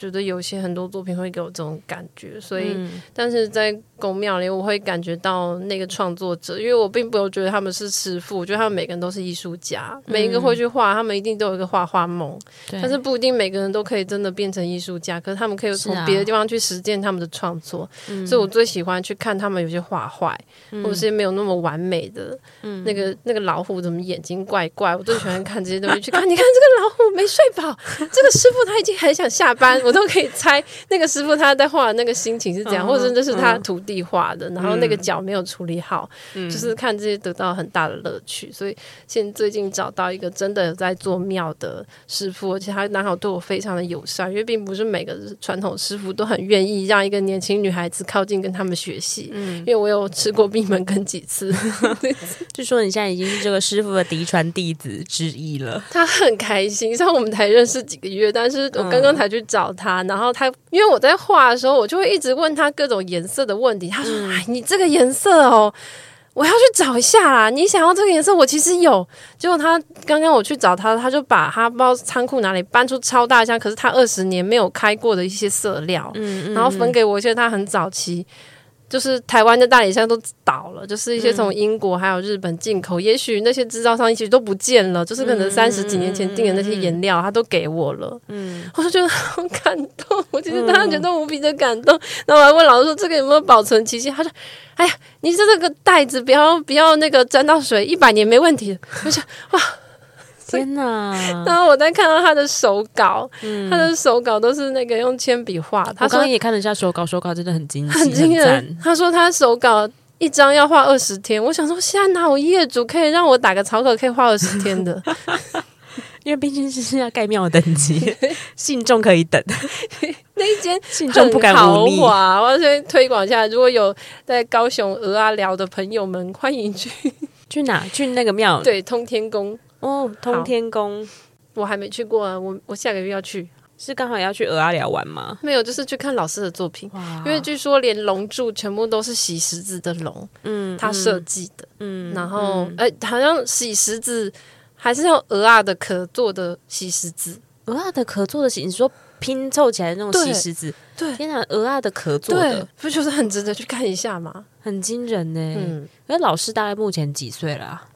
Speaker 1: 觉得有些很多作品会给我这种感觉，所以，嗯、但是在宫庙里，我会感觉到那个创作者，因为我并不有觉得他们是师傅，我觉得他们每个人都是艺术家，嗯、每一个会去画，他们一定都有一个画画梦，但是不一定每个人都可以真的变成艺术家，可是他们可以从别的地方去实践他们的创作，啊、所以我最喜欢去看他们有些画坏，嗯、或者是没有那么完美的，嗯、那个那个老虎怎么眼睛怪怪，我最喜欢看这些东西，去看，你看这个老虎没睡饱，这个师傅他已经很想下班。我都可以猜那个师傅他在画的那个心情是怎样，或者这是他徒弟画的，然后那个脚没有处理好，就是看这些得到很大的乐趣。所以现在最近找到一个真的在做庙的师傅，而且他刚好对我非常的友善，因为并不是每个传统师傅都很愿意让一个年轻女孩子靠近跟他们学习。嗯，因为我有吃过闭门羹几次，
Speaker 2: 就说你现在已经是这个师傅的嫡传弟子之一了。
Speaker 1: 他很开心，像我们才认识几个月，但是我刚刚才去找他，然后。他，因为我在画的时候，我就会一直问他各种颜色的问题。他说：“嗯、哎，你这个颜色哦，我要去找一下啦。你想要这个颜色，我其实有。”结果他刚刚我去找他，他就把他不知道仓库哪里搬出超大箱，可是他二十年没有开过的一些色料，嗯嗯嗯然后分给我一些他很早期。就是台湾的大理箱都倒了，就是一些从英国还有日本进口，嗯、也许那些制造商其实都不见了，就是可能三十几年前订的那些颜料，他都给我了。嗯，我就觉得好感动，我其实当时觉得无比的感动。嗯、然后我还问老师说：“这个有没有保存期限？”他说：“哎呀，你这这个袋子不要不要那个沾到水，一百年没问题。”我想哇。
Speaker 2: 天呐！
Speaker 1: 然后我在看到他的手稿，嗯、他的手稿都是那个用铅笔画。他
Speaker 2: 刚刚也看了一下手稿，手稿真的很精细，
Speaker 1: 很惊人。他说他手稿一张要画二十天，我想说现在哪有业主可以让我打个草稿可以画二十天的？
Speaker 2: 因为毕竟是要盖庙的等级，信众可以等。
Speaker 1: 那一间信众不敢豪华，我要先推广一下。如果有在高雄鹅阿寮的朋友们，欢迎去
Speaker 2: 去哪？去那个庙？
Speaker 1: 对，通天宫。
Speaker 2: 哦，通天宫，
Speaker 1: 我还没去过啊，我我下个月要去，
Speaker 2: 是刚好要去蚵仔寮玩吗？
Speaker 1: 没有，就是去看老师的作品，因为据说连龙柱全部都是洗石子的龙，嗯，他设计的，嗯，然后哎、嗯。欸，好像洗石子还是用鹅阿的壳做的洗石子，
Speaker 2: 鹅阿的壳做的洗，你说拼凑起来的那种石子，
Speaker 1: 对，
Speaker 2: 天哪，鹅阿的壳做的，
Speaker 1: 不就是很值得去看一下吗？
Speaker 2: 很惊人呢。嗯，因为老师大概目前几岁了啊？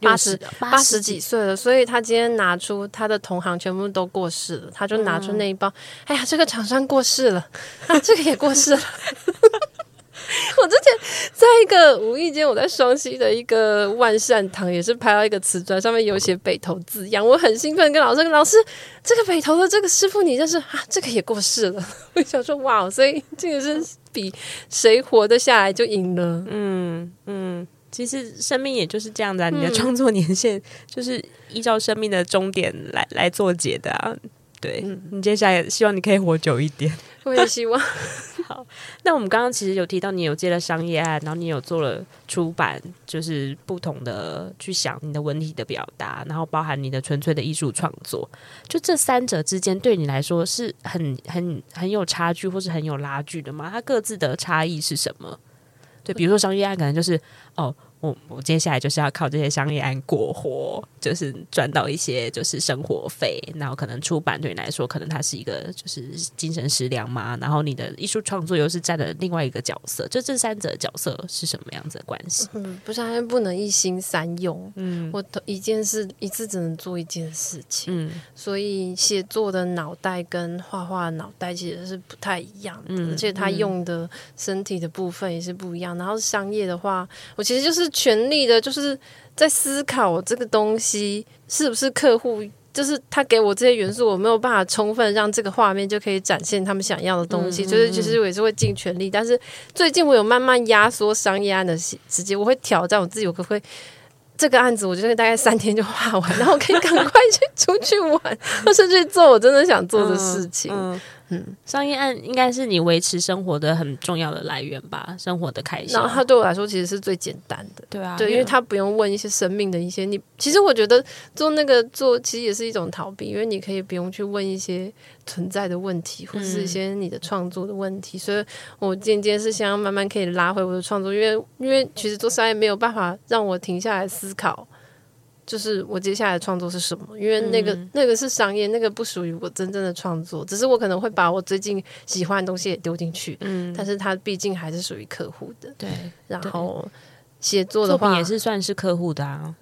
Speaker 1: 八十八十几岁了，所以他今天拿出他的同行全部都过世了，他就拿出那一包，嗯、哎呀，这个厂商过世了，啊，这个也过世了。我之前在一个无意间，我在双溪的一个万善堂，也是拍到一个瓷砖，上面有写北投字样，我很兴奋，跟老师跟老师，这个北投的这个师傅，你认识啊？这个也过世了。我想说，哇，所以这个是比谁活得下来就赢了。
Speaker 2: 嗯嗯，其实生命也就是这样的、啊，你的创作年限 就是依照生命的终点来来做解的啊。对，嗯、你接下来希望你可以活久一点，
Speaker 1: 我也希望。
Speaker 2: 好，那我们刚刚其实有提到你有接了商业案，然后你有做了出版，就是不同的去想你的文体的表达，然后包含你的纯粹的艺术创作，就这三者之间对你来说是很很很有差距，或是很有拉距的吗？它各自的差异是什么？对，比如说商业案可能就是哦。我我接下来就是要靠这些商业案过活，就是赚到一些就是生活费，然后可能出版对你来说，可能它是一个就是精神食粮嘛。然后你的艺术创作又是占了另外一个角色，就这三者的角色是什么样子的关系？
Speaker 1: 嗯，不是，还不能一心三用。嗯，我一件事一次只能做一件事情。嗯，所以写作的脑袋跟画画的脑袋其实是不太一样的，嗯，而且他用的身体的部分也是不一样。然后商业的话，我其实就是。全力的，就是在思考这个东西是不是客户，就是他给我这些元素，我没有办法充分让这个画面就可以展现他们想要的东西。嗯嗯嗯，就是其实我也是会尽全力，但是最近我有慢慢压缩商业案的时间，我会挑战我自己，我可不可以这个案子，我觉得大概三天就画完，然后可以赶快去出去玩，或是去做我真的想做的事情。嗯嗯嗯，
Speaker 2: 商业案应该是你维持生活的很重要的来源吧，生活的开销。
Speaker 1: 然后它对我来说其实是最简单的，
Speaker 2: 对啊，
Speaker 1: 对，因为它不用问一些生命的一些你。其实我觉得做那个做其实也是一种逃避，因为你可以不用去问一些存在的问题，或者是一些你的创作的问题。嗯、所以我渐渐是想要慢慢可以拉回我的创作，因为因为其实做商业没有办法让我停下来思考。就是我接下来的创作是什么？因为那个、嗯、那个是商业，那个不属于我真正的创作。只是我可能会把我最近喜欢的东西也丢进去，嗯，但是它毕竟还是属于客户的。
Speaker 2: 对，
Speaker 1: 然后写作的话
Speaker 2: 也是算是客户的啊，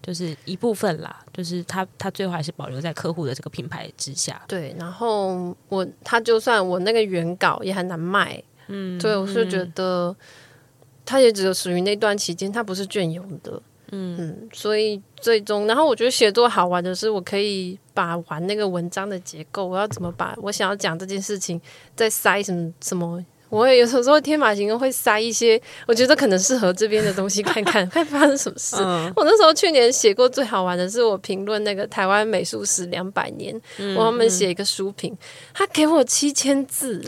Speaker 2: 就是一部分啦。就是他他最后还是保留在客户的这个品牌之下。
Speaker 1: 对，然后我他就算我那个原稿也很难卖，嗯，对，我是觉得它也只有属于那段期间，它不是隽永的。嗯嗯，所以最终，然后我觉得写作好玩的是，我可以把玩那个文章的结构，我要怎么把我想要讲这件事情再塞什么什么，我也有时候天马行空会塞一些，我觉得可能适合这边的东西看看，会发生什么事。嗯、我那时候去年写过最好玩的是，我评论那个台湾美术史两百年，嗯、我他们写一个书评，他给我七千字。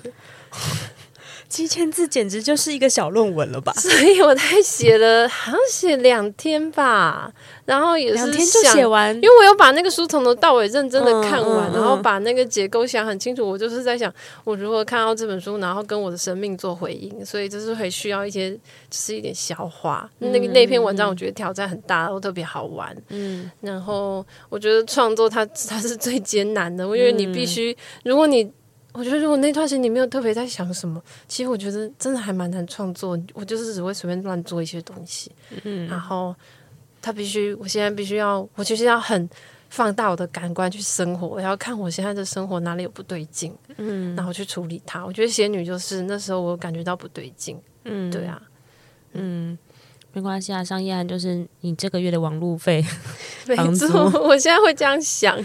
Speaker 2: 七千字简直就是一个小论文了吧？
Speaker 1: 所以我才写了，好像写两天吧，然后也是两
Speaker 2: 天就写完，
Speaker 1: 因为我有把那个书从头到尾认真的看完，嗯嗯嗯、然后把那个结构想很清楚。我就是在想，我如何看到这本书，然后跟我的生命做回应，所以就是会需要一些，就是一点消化。嗯、那个那篇文章我觉得挑战很大，都特别好玩。嗯，然后我觉得创作它它是最艰难的，因为你必须，如果你。我觉得如果那段时间你没有特别在想什么，其实我觉得真的还蛮难创作。我就是只会随便乱做一些东西，嗯，然后他必须，我现在必须要，我就是要很放大我的感官去生活，我要看我现在的生活哪里有不对劲，嗯，然后去处理它。我觉得仙女就是那时候我感觉到不对劲，嗯，对啊，
Speaker 2: 嗯，没关系啊，商业案就是你这个月的网路费，
Speaker 1: 没错，我现在会这样想，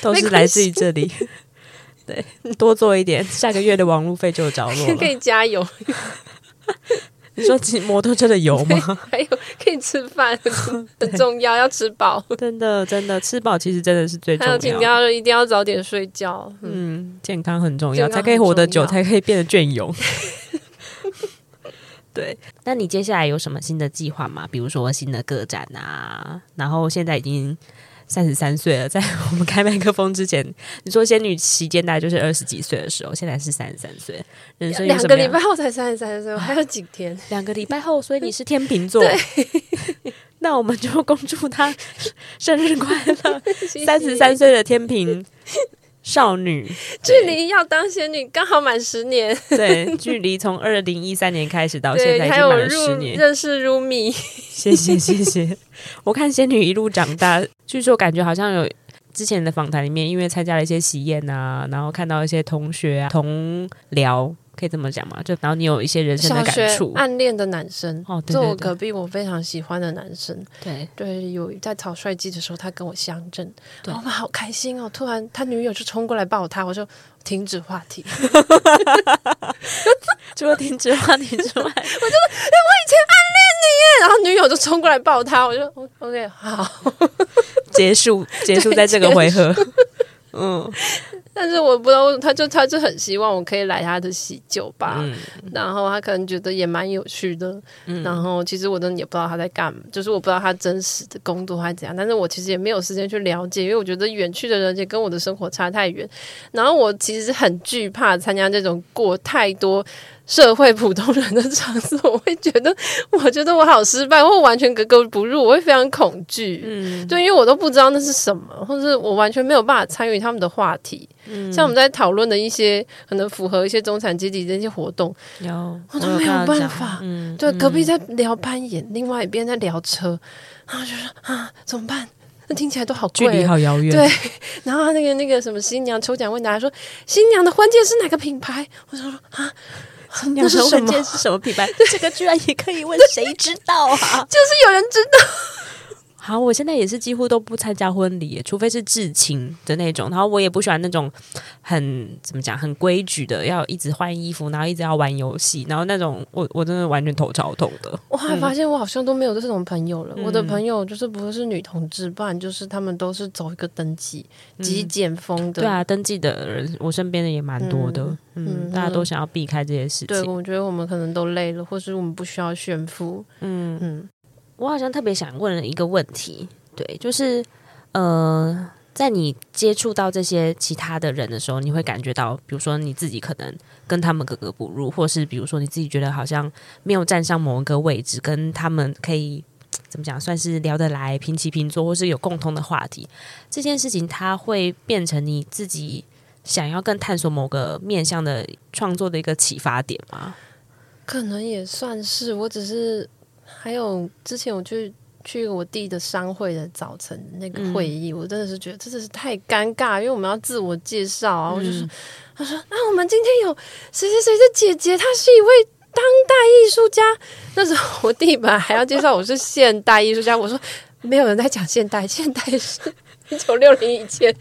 Speaker 2: 都是来自于这里。对，多做一点，下个月的网路费就有着落了。
Speaker 1: 可以加油。
Speaker 2: 你说骑摩托车的油吗？
Speaker 1: 还有可以吃饭，很重要，要吃饱。
Speaker 2: 真的，真的吃饱，其实真的是最重要。还
Speaker 1: 有，一定要一定要早点睡觉。
Speaker 2: 嗯，嗯，健康很重要，才可以活得久，才可以变得隽永。对，那你接下来有什么新的计划吗？比如说新的个展啊，然后现在已经。三十三岁了，在我们开麦克风之前，你说仙女期间大概就是二十几岁的时候，现在是三十三岁，人生
Speaker 1: 两个礼拜后才三十三岁，我还有几天？
Speaker 2: 两个礼拜后，所以你是天秤座，对。那我们就恭祝他生日快乐，三十三岁的天秤。少女，
Speaker 1: 距离要当仙女刚好满十年。
Speaker 2: 对，距离从二零一三年开始到现在已经满了十年。
Speaker 1: 认识 Rumi，
Speaker 2: 谢谢谢谢。我看仙女一路长大，据说感觉好像有之前的访谈里面，因为参加了一些喜宴啊，然后看到一些同学啊同僚。可以这么讲吗？就然后你有一些人生的感触，
Speaker 1: 暗恋的男生
Speaker 2: 哦，
Speaker 1: 坐我隔壁，我非常喜欢的男生，
Speaker 2: 对。
Speaker 1: 对，有在草率季的时候，他跟我相认，对，我们好开心哦！突然他女友就冲过来抱他，我就停止话题，
Speaker 2: 除了停止话题之外，我就说：“
Speaker 1: 哎，我以前暗恋你耶！”然后女友就冲过来抱他，我就 OK 好，
Speaker 2: 结束结束在这个回合，嗯。
Speaker 1: 但是我不知道，他就他就很希望我可以来他的喜酒吧，嗯、然后他可能觉得也蛮有趣的，嗯、然后其实我真的也不知道他在干嘛，就是我不知道他真实的工作还是怎样，但是我其实也没有时间去了解，因为我觉得远去的人也跟我的生活差太远，然后我其实很惧怕参加这种过太多。社会普通人的场所，我会觉得，我觉得我好失败，或完全格格不入，我会非常恐惧。嗯，对，因为我都不知道那是什么，或者我完全没有办法参与他们的话题。嗯，像我们在讨论的一些可能符合一些中产阶级的一些活动，有我都没有办法。嗯，对，隔壁在聊攀岩，嗯、另外一边在聊车，然后就说啊，怎么办？那听起来都好贵，
Speaker 2: 距离好遥远。
Speaker 1: 对，然后那个那个什么新娘抽奖问答说，新娘的婚戒是哪个品牌？我就说啊。
Speaker 2: 那是什么？是什么品牌？这个居然也可以问，谁知道啊？
Speaker 1: 就是有人知道。
Speaker 2: 好，我现在也是几乎都不参加婚礼，除非是至亲的那种。然后我也不喜欢那种很怎么讲，很规矩的，要一直换衣服，然后一直要玩游戏，然后那种我我真的完全头超痛的。
Speaker 1: 我还发现我好像都没有这种朋友了。嗯、我的朋友就是不是女同志，不然就是他们都是走一个登记极简风的。
Speaker 2: 对啊，登记的人我身边的也蛮多的。嗯，嗯，大家都想要避开这些事情。
Speaker 1: 对，我觉得我们可能都累了，或是我们不需要炫富。嗯嗯。
Speaker 2: 我好像特别想问一个问题，对，就是呃，在你接触到这些其他的人的时候，你会感觉到，比如说你自己可能跟他们格格不入，或是比如说你自己觉得好像没有站上某一个位置，跟他们可以怎么讲，算是聊得来，平起平坐，或是有共同的话题，这件事情它会变成你自己想要更探索某个面向的创作的一个启发点吗？
Speaker 1: 可能也算是，我只是。还有之前我去去我弟的商会的早晨那个会议，嗯、我真的是觉得真的是太尴尬，因为我们要自我介绍啊，嗯、我就说，他说那我们今天有谁谁谁的姐姐，她是一位当代艺术家。那时候我弟本来还要介绍我是现代艺术家，我说没有人在讲现代，现代是 一九六零以前。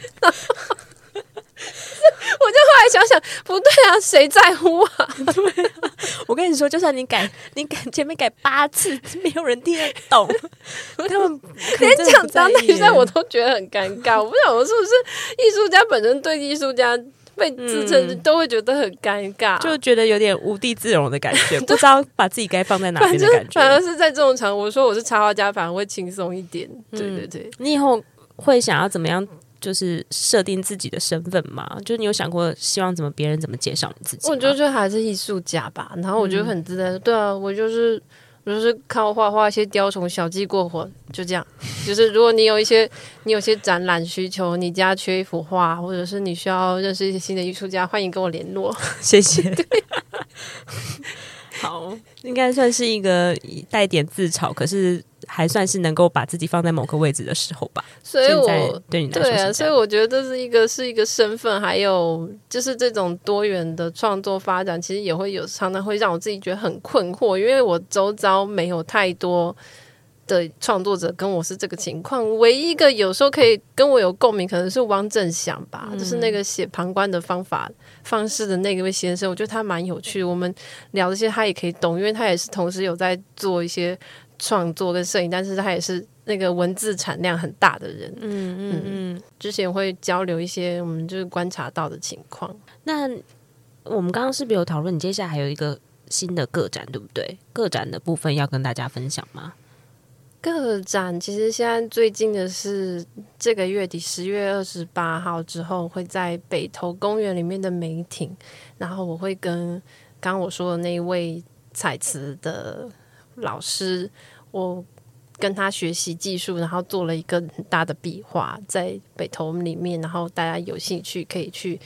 Speaker 1: 我就后来想想，不对啊，谁在乎啊？
Speaker 2: 对啊，我跟你说，就算你改，你改前面改八次，没有人听得懂。他们
Speaker 1: 连讲当代艺术我都觉得很尴尬。我不知道我是不是艺术家本身对艺术家被自称都会觉得很尴尬，
Speaker 2: 就觉得有点无地自容的感觉，不知道把自己该放在哪边的感觉。
Speaker 1: 反而是在这种场合，我说我是插画家，反而会轻松一点。对对对，
Speaker 2: 你以后会想要怎么样？就是设定自己的身份嘛，就是你有想过希望怎么别人怎么介绍你自己？
Speaker 1: 我觉得就还是艺术家吧，然后我觉得很自在。嗯、对啊，我就是我就是靠画画一些雕虫小技过活，就这样。就是如果你有一些你有些展览需求，你家缺一幅画，或者是你需要认识一些新的艺术家，欢迎跟我联络。
Speaker 2: 谢谢。对好，应该算是一个带点自嘲，可是。还算是能够把自己放在某个位置的时候吧，
Speaker 1: 所以我对你来说对啊，所以我觉得这是一个是一个身份，还有就是这种多元的创作发展，其实也会有常常会让我自己觉得很困惑，因为我周遭没有太多的创作者跟我是这个情况，唯一一个有时候可以跟我有共鸣，可能是汪正祥吧，嗯、就是那个写旁观的方法方式的那个位先生，我觉得他蛮有趣。的，我们聊这些他也可以懂，因为他也是同时有在做一些。创作跟摄影，但是他也是那个文字产量很大的人。嗯嗯嗯，之前会交流一些我们就是观察到的情况。
Speaker 2: 那我们刚刚是不是有讨论？你接下来还有一个新的个展，对不对？个展的部分要跟大家分享吗？
Speaker 1: 个展其实现在最近的是这个月底十月二十八号之后会在北投公园里面的梅亭，然后我会跟刚刚我说的那一位彩瓷的。老师，我跟他学习技术，然后做了一个很大的壁画在北投里面，然后大家有兴趣可以去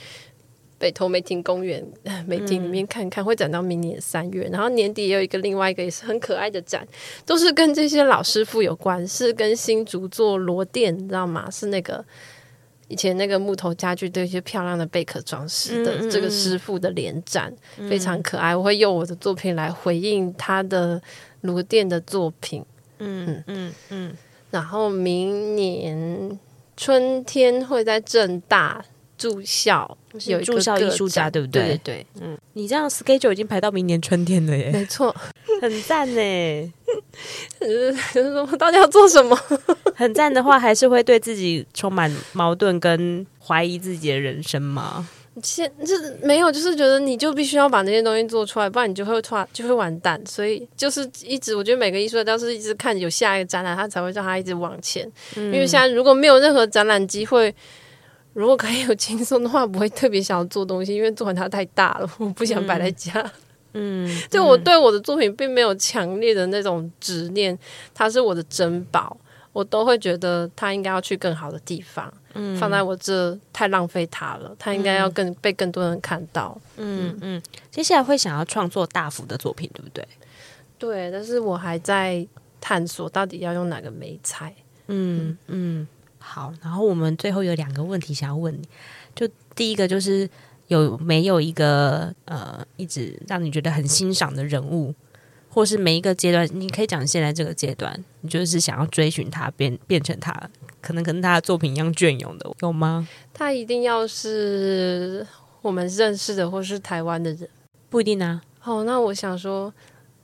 Speaker 1: 北投梅亭公园 梅亭里面看看，会展到明年三月，然后年底也有一个另外一个也是很可爱的展，都是跟这些老师傅有关，是跟新竹做罗店，你知道吗？是那个。以前那个木头家具的一些漂亮的贝壳装饰的这个师傅的联展，非常可爱。我会用我的作品来回应他的螺鈿的作品。嗯嗯嗯。嗯然后明年春天会在正大住校，有
Speaker 2: 住校艺术家，对不对？
Speaker 1: 对对对。
Speaker 2: 嗯，你这样 schedule 已经排到明年春天了耶，
Speaker 1: 没错，
Speaker 2: 很赞呢。
Speaker 1: 就是说，我到底要做什么？
Speaker 2: 很赞的话，还是会对自己充满矛盾跟怀疑自己的人生吗？
Speaker 1: 现就是没有，就是觉得你就必须要把那些东西做出来，不然你就会突然就会完蛋。所以就是一直，我觉得每个艺术家都是一直看有下一个展览，他才会让他一直往前。嗯、因为现在如果没有任何展览机会，如果可以有轻松的话，不会特别想要做东西，因为做完它太大了，我不想摆在家。嗯 嗯，就我对我的作品并没有强烈的那种执念，它是我的珍宝，我都会觉得他应该要去更好的地方。嗯，放在我这太浪费他了，他应该要更被更多人看到。
Speaker 2: 嗯嗯，接下来会想要创作大幅的作品，对不对？
Speaker 1: 对，但是我还在探索到底要用哪个媒材。
Speaker 2: 嗯嗯，好，然后我们最后有两个问题想要问你，就第一个就是。有没有一个呃，一直让你觉得很欣赏的人物，或是每一个阶段，你可以讲现在这个阶段，你就是想要追寻他，变变成他，可能跟他的作品一样隽永的，有吗？
Speaker 1: 他一定要是我们认识的，或是台湾的人？
Speaker 2: 不一定啊。
Speaker 1: 哦，那我想说。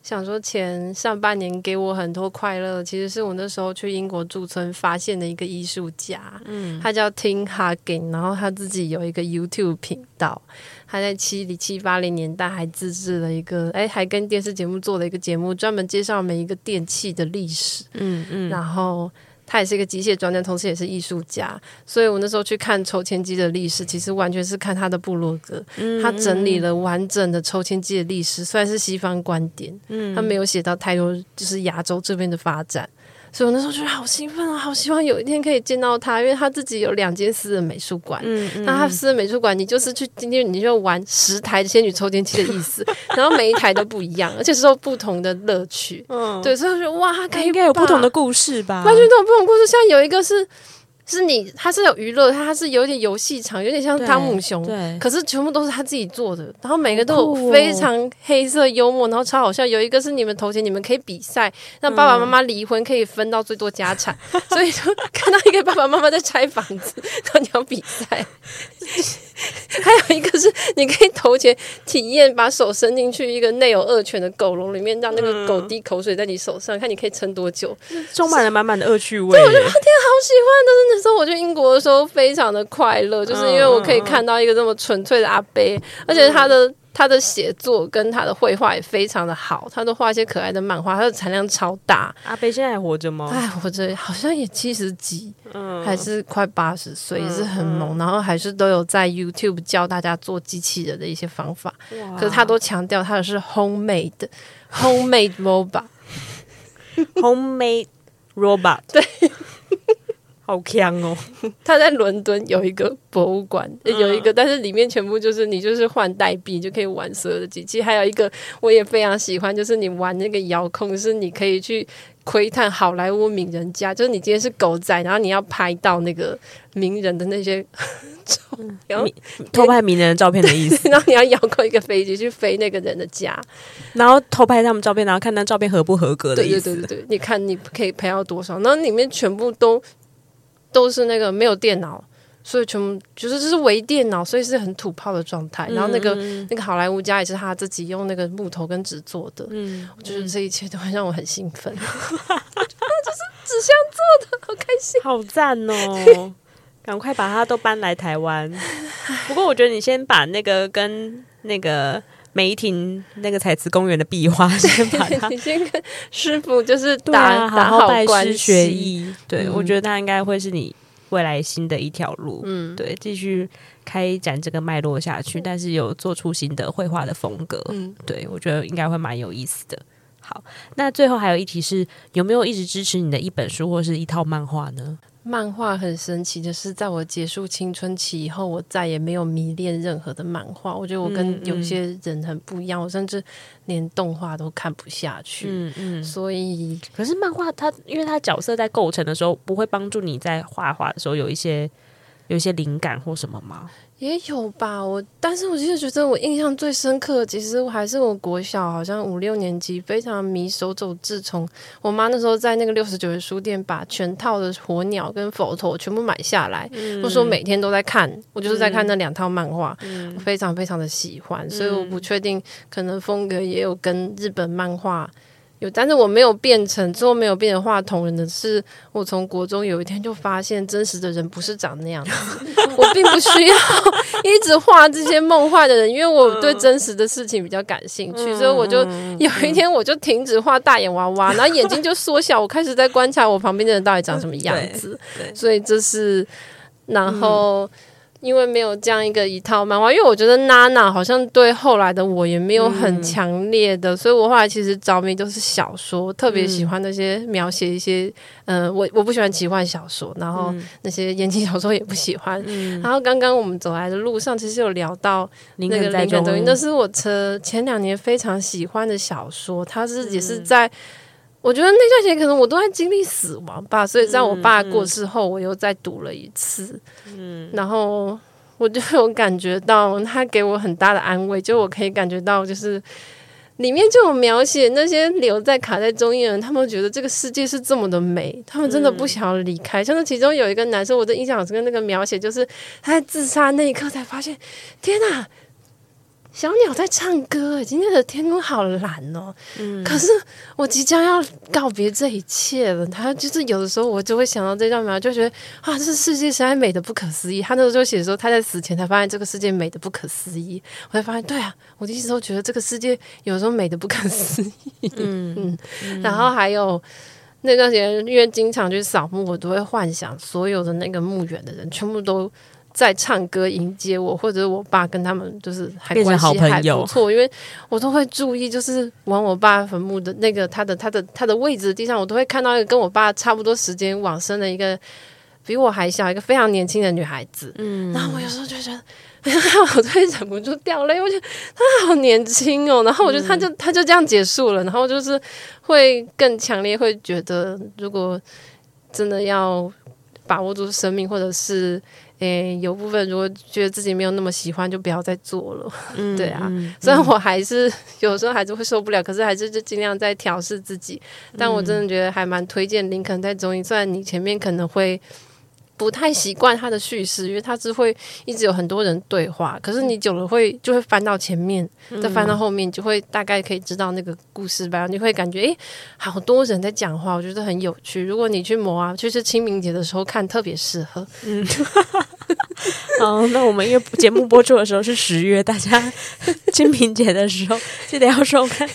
Speaker 1: 想说前上半年给我很多快乐，其实是我那时候去英国驻村发现的一个艺术家，嗯，他叫 Tim Hagen，然后他自己有一个 YouTube 频道，他在七零七八零年代还自制了一个，哎，还跟电视节目做了一个节目，专门介绍每一个电器的历史，嗯嗯，然后。他也是一个机械专家，同时也是艺术家，所以我那时候去看抽签机的历史，其实完全是看他的部落格，他整理了完整的抽签机的历史，虽然是西方观点，嗯，他没有写到太多就是亚洲这边的发展。所以我那时候觉得好兴奋啊，好希望有一天可以见到他，因为他自己有两间私人美术馆。嗯嗯，那他私人美术馆，你就是去今天你就玩十台仙女抽签器的意思，然后每一台都不一样，而且是有不同的乐趣。嗯，对，所以我觉得哇，他应该
Speaker 2: 有不同的故事吧？
Speaker 1: 完全都有不同故事，像有一个是。是你，他是有娱乐，他是有点游戏场，有点像汤姆熊，对，可是全部都是他自己做的，然后每个都有非常黑色幽默，然后超好笑。有一个是你们投钱，你们可以比赛，让爸爸妈妈离婚可以分到最多家产，嗯、所以就看到一个爸爸妈妈在拆房子，然后你要比赛。还有一个是你可以投钱体验，把手伸进去一个内有恶犬的狗笼里面，让那个狗滴口水在你手上，看你可以撑多久，
Speaker 2: 充满了满满的恶趣味。
Speaker 1: 对，我觉得天，好喜欢！但是那时候我去英国的时候非常的快乐，就是因为我可以看到一个这么纯粹的阿贝，而且他的。他的写作跟他的绘画也非常的好，他都画一些可爱的漫画，他的产量超大。
Speaker 2: 阿贝现在还活着吗？
Speaker 1: 哎，活着，好像也七十几，嗯，还是快八十岁，也是很猛。嗯、然后还是都有在 YouTube 教大家做机器人的一些方法。可是他都强调他的是 homemade，homemade robot，homemade
Speaker 2: robot，
Speaker 1: 对。
Speaker 2: 好强哦！
Speaker 1: 他在伦敦有一个博物馆，有一个，但是里面全部就是你就是换代币就可以玩所有的机器。还有一个我也非常喜欢，就是你玩那个遥控，是你可以去窥探好莱坞名人家。就是你今天是狗仔，然后你要拍到那个名人的那些 照，然后
Speaker 2: 偷拍名人的照片的意思。
Speaker 1: 然后你要遥控一个飞机去飞那个人的家，
Speaker 2: 然后偷拍他们照片，然后看那照片合不合格的意思。
Speaker 1: 对对对对对，你看你可以拍到多少？然后里面全部都。都是那个没有电脑，所以全部就是这是微电脑，所以是很土炮的状态。然后那个那个好莱坞家也是他自己用那个木头跟纸做的，嗯，我觉得这一切都会让我很兴奋。就是纸箱做的，好开心，
Speaker 2: 好赞哦！赶快把它都搬来台湾。不过我觉得你先把那个跟那个梅亭那个彩瓷公园的壁画 先把它，
Speaker 1: 你先跟师傅就是打打好拜师学艺。
Speaker 2: 对，嗯、我觉得他应该会是你未来新的一条路。嗯，对，继续开展这个脉络下去，嗯、但是有做出新的绘画的风格。嗯，对，我觉得应该会蛮有意思的。好，那最后还有一题是，有没有一直支持你的一本书或是一套漫画呢？
Speaker 1: 漫画很神奇的是，在我结束青春期以后，我再也没有迷恋任何的漫画。我觉得我跟有些人很不一样，嗯嗯、我甚至连动画都看不下去。嗯嗯，所以
Speaker 2: 可是漫画它，因为它角色在构成的时候，不会帮助你在画画的时候有一些有一些灵感或什么吗？
Speaker 1: 也有吧，我但是我其实觉得我印象最深刻，其实我还是我国小好像五六年级非常迷手冢治虫。我妈那时候在那个六十九的书店把全套的火鸟跟佛陀全部买下来，嗯、我说每天都在看，我就是在看那两套漫画，嗯、我非常非常的喜欢，嗯、所以我不确定可能风格也有跟日本漫画。有，但是我没有变成，最后没有变成画同人的是，我从国中有一天就发现，真实的人不是长那样子。我并不需要一直画这些梦幻的人，因为我对真实的事情比较感兴趣，所以我就有一天我就停止画大眼娃娃，然后眼睛就缩小，我开始在观察我旁边的人到底长什么样子。所以这是，然后。因为没有这样一个一套漫画，因为我觉得娜娜好像对后来的我也没有很强烈的，嗯、所以我后来其实着迷都是小说，特别喜欢那些描写一些，嗯、呃，我我不喜欢奇幻小说，然后那些言情小说也不喜欢。嗯、然后刚刚我们走来的路上，其实有聊到那个《林肯东因》，那是我前前两年非常喜欢的小说，它是也是在。我觉得那段时间可能我都在经历死亡吧，所以在我爸过世后，我又再读了一次，嗯，然后我就有感觉到他给我很大的安慰，就我可以感觉到，就是里面就有描写那些留在卡在中医的人，他们觉得这个世界是这么的美，他们真的不想要离开。像是其中有一个男生，我的印象很深，那个描写就是他在自杀那一刻才发现，天哪！小鸟在唱歌，今天的天空好蓝哦。嗯，可是我即将要告别这一切了。他就是有的时候，我就会想到这段描，就觉得啊，这世界实在美的不可思议。他那时候就写说，他在死前才发现这个世界美的不可思议。我才发现，对啊，我一直都觉得这个世界有时候美的不可思议。嗯 嗯，然后还有那段时间，因为经常去扫墓，我都会幻想所有的那个墓园的人全部都。在唱歌迎接我，或者我爸跟他们就是还关系还不错，因为我都会注意，就是往我爸坟墓的那个他的他的他的位置的地上，我都会看到一个跟我爸差不多时间往生的一个比我还小一个非常年轻的女孩子。嗯，然后我有时候就觉得，我都会忍不住掉泪，我觉得她好年轻哦。然后我觉得他就他就这样结束了，然后就是会更强烈会觉得，如果真的要把握住生命，或者是。诶，有部分如果觉得自己没有那么喜欢，就不要再做了。嗯、对啊，虽然我还是有时候还是会受不了，可是还是就尽量在调试自己。但我真的觉得还蛮推荐林肯在综艺，虽然你前面可能会。不太习惯他的叙事，因为他是会一直有很多人对话。可是你久了会就会翻到前面，再翻到后面，就会大概可以知道那个故事吧。你会感觉诶，好多人在讲话，我觉得很有趣。如果你去磨啊，就是清明节的时候看，特别适合。嗯，
Speaker 2: 好，那我们因为节目播出的时候是十月，大家 清明节的时候记得要收看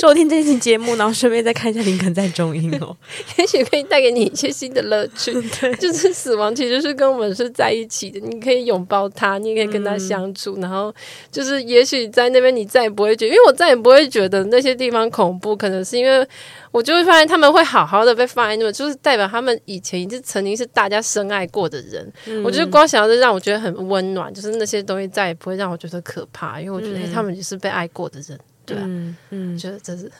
Speaker 2: 收听这期节目，然后顺便再看一下林肯在中英哦，
Speaker 1: 也许可以带给你一些新的乐趣。对，就是。死亡其实是跟我们是在一起的，你可以拥抱他，你也可以跟他相处，嗯、然后就是也许在那边你再也不会觉得，因为我再也不会觉得那些地方恐怖，可能是因为我就会发现他们会好好的被放在那，就是代表他们以前是曾经是大家深爱过的人。嗯、我觉得光想要这让我觉得很温暖，就是那些东西再也不会让我觉得可怕，因为我觉得、他们也是被爱过的人，对、啊？嗯，嗯觉得这是。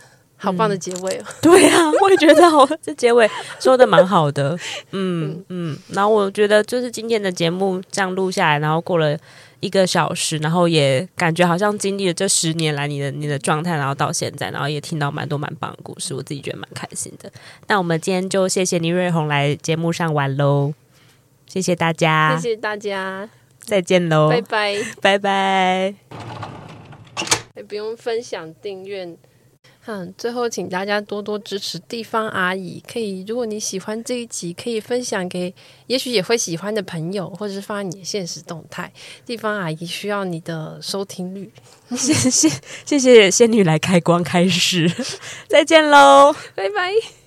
Speaker 1: 好棒的结尾哦！
Speaker 2: 对啊，我也觉得好，这结尾说的蛮好的。嗯嗯，然后我觉得就是今天的节目这样录下来，然后过了一个小时，然后也感觉好像经历了这十年来你的你的状态，然后到现在，然后也听到蛮多蛮棒的故事，我自己觉得蛮开心的。那我们今天就谢谢倪瑞红来节目上玩喽，谢谢大家，
Speaker 1: 谢谢大家，
Speaker 2: 再见喽，
Speaker 1: 拜拜，
Speaker 2: 拜拜。
Speaker 1: 也不用分享订阅。嗯，最后请大家多多支持地方阿姨。可以，如果你喜欢这一集，可以分享给也许也会喜欢的朋友，或者是发你的现实动态。地方阿姨需要你的收听率。
Speaker 2: 谢谢谢谢仙女来开光开始，再见喽，
Speaker 1: 拜拜。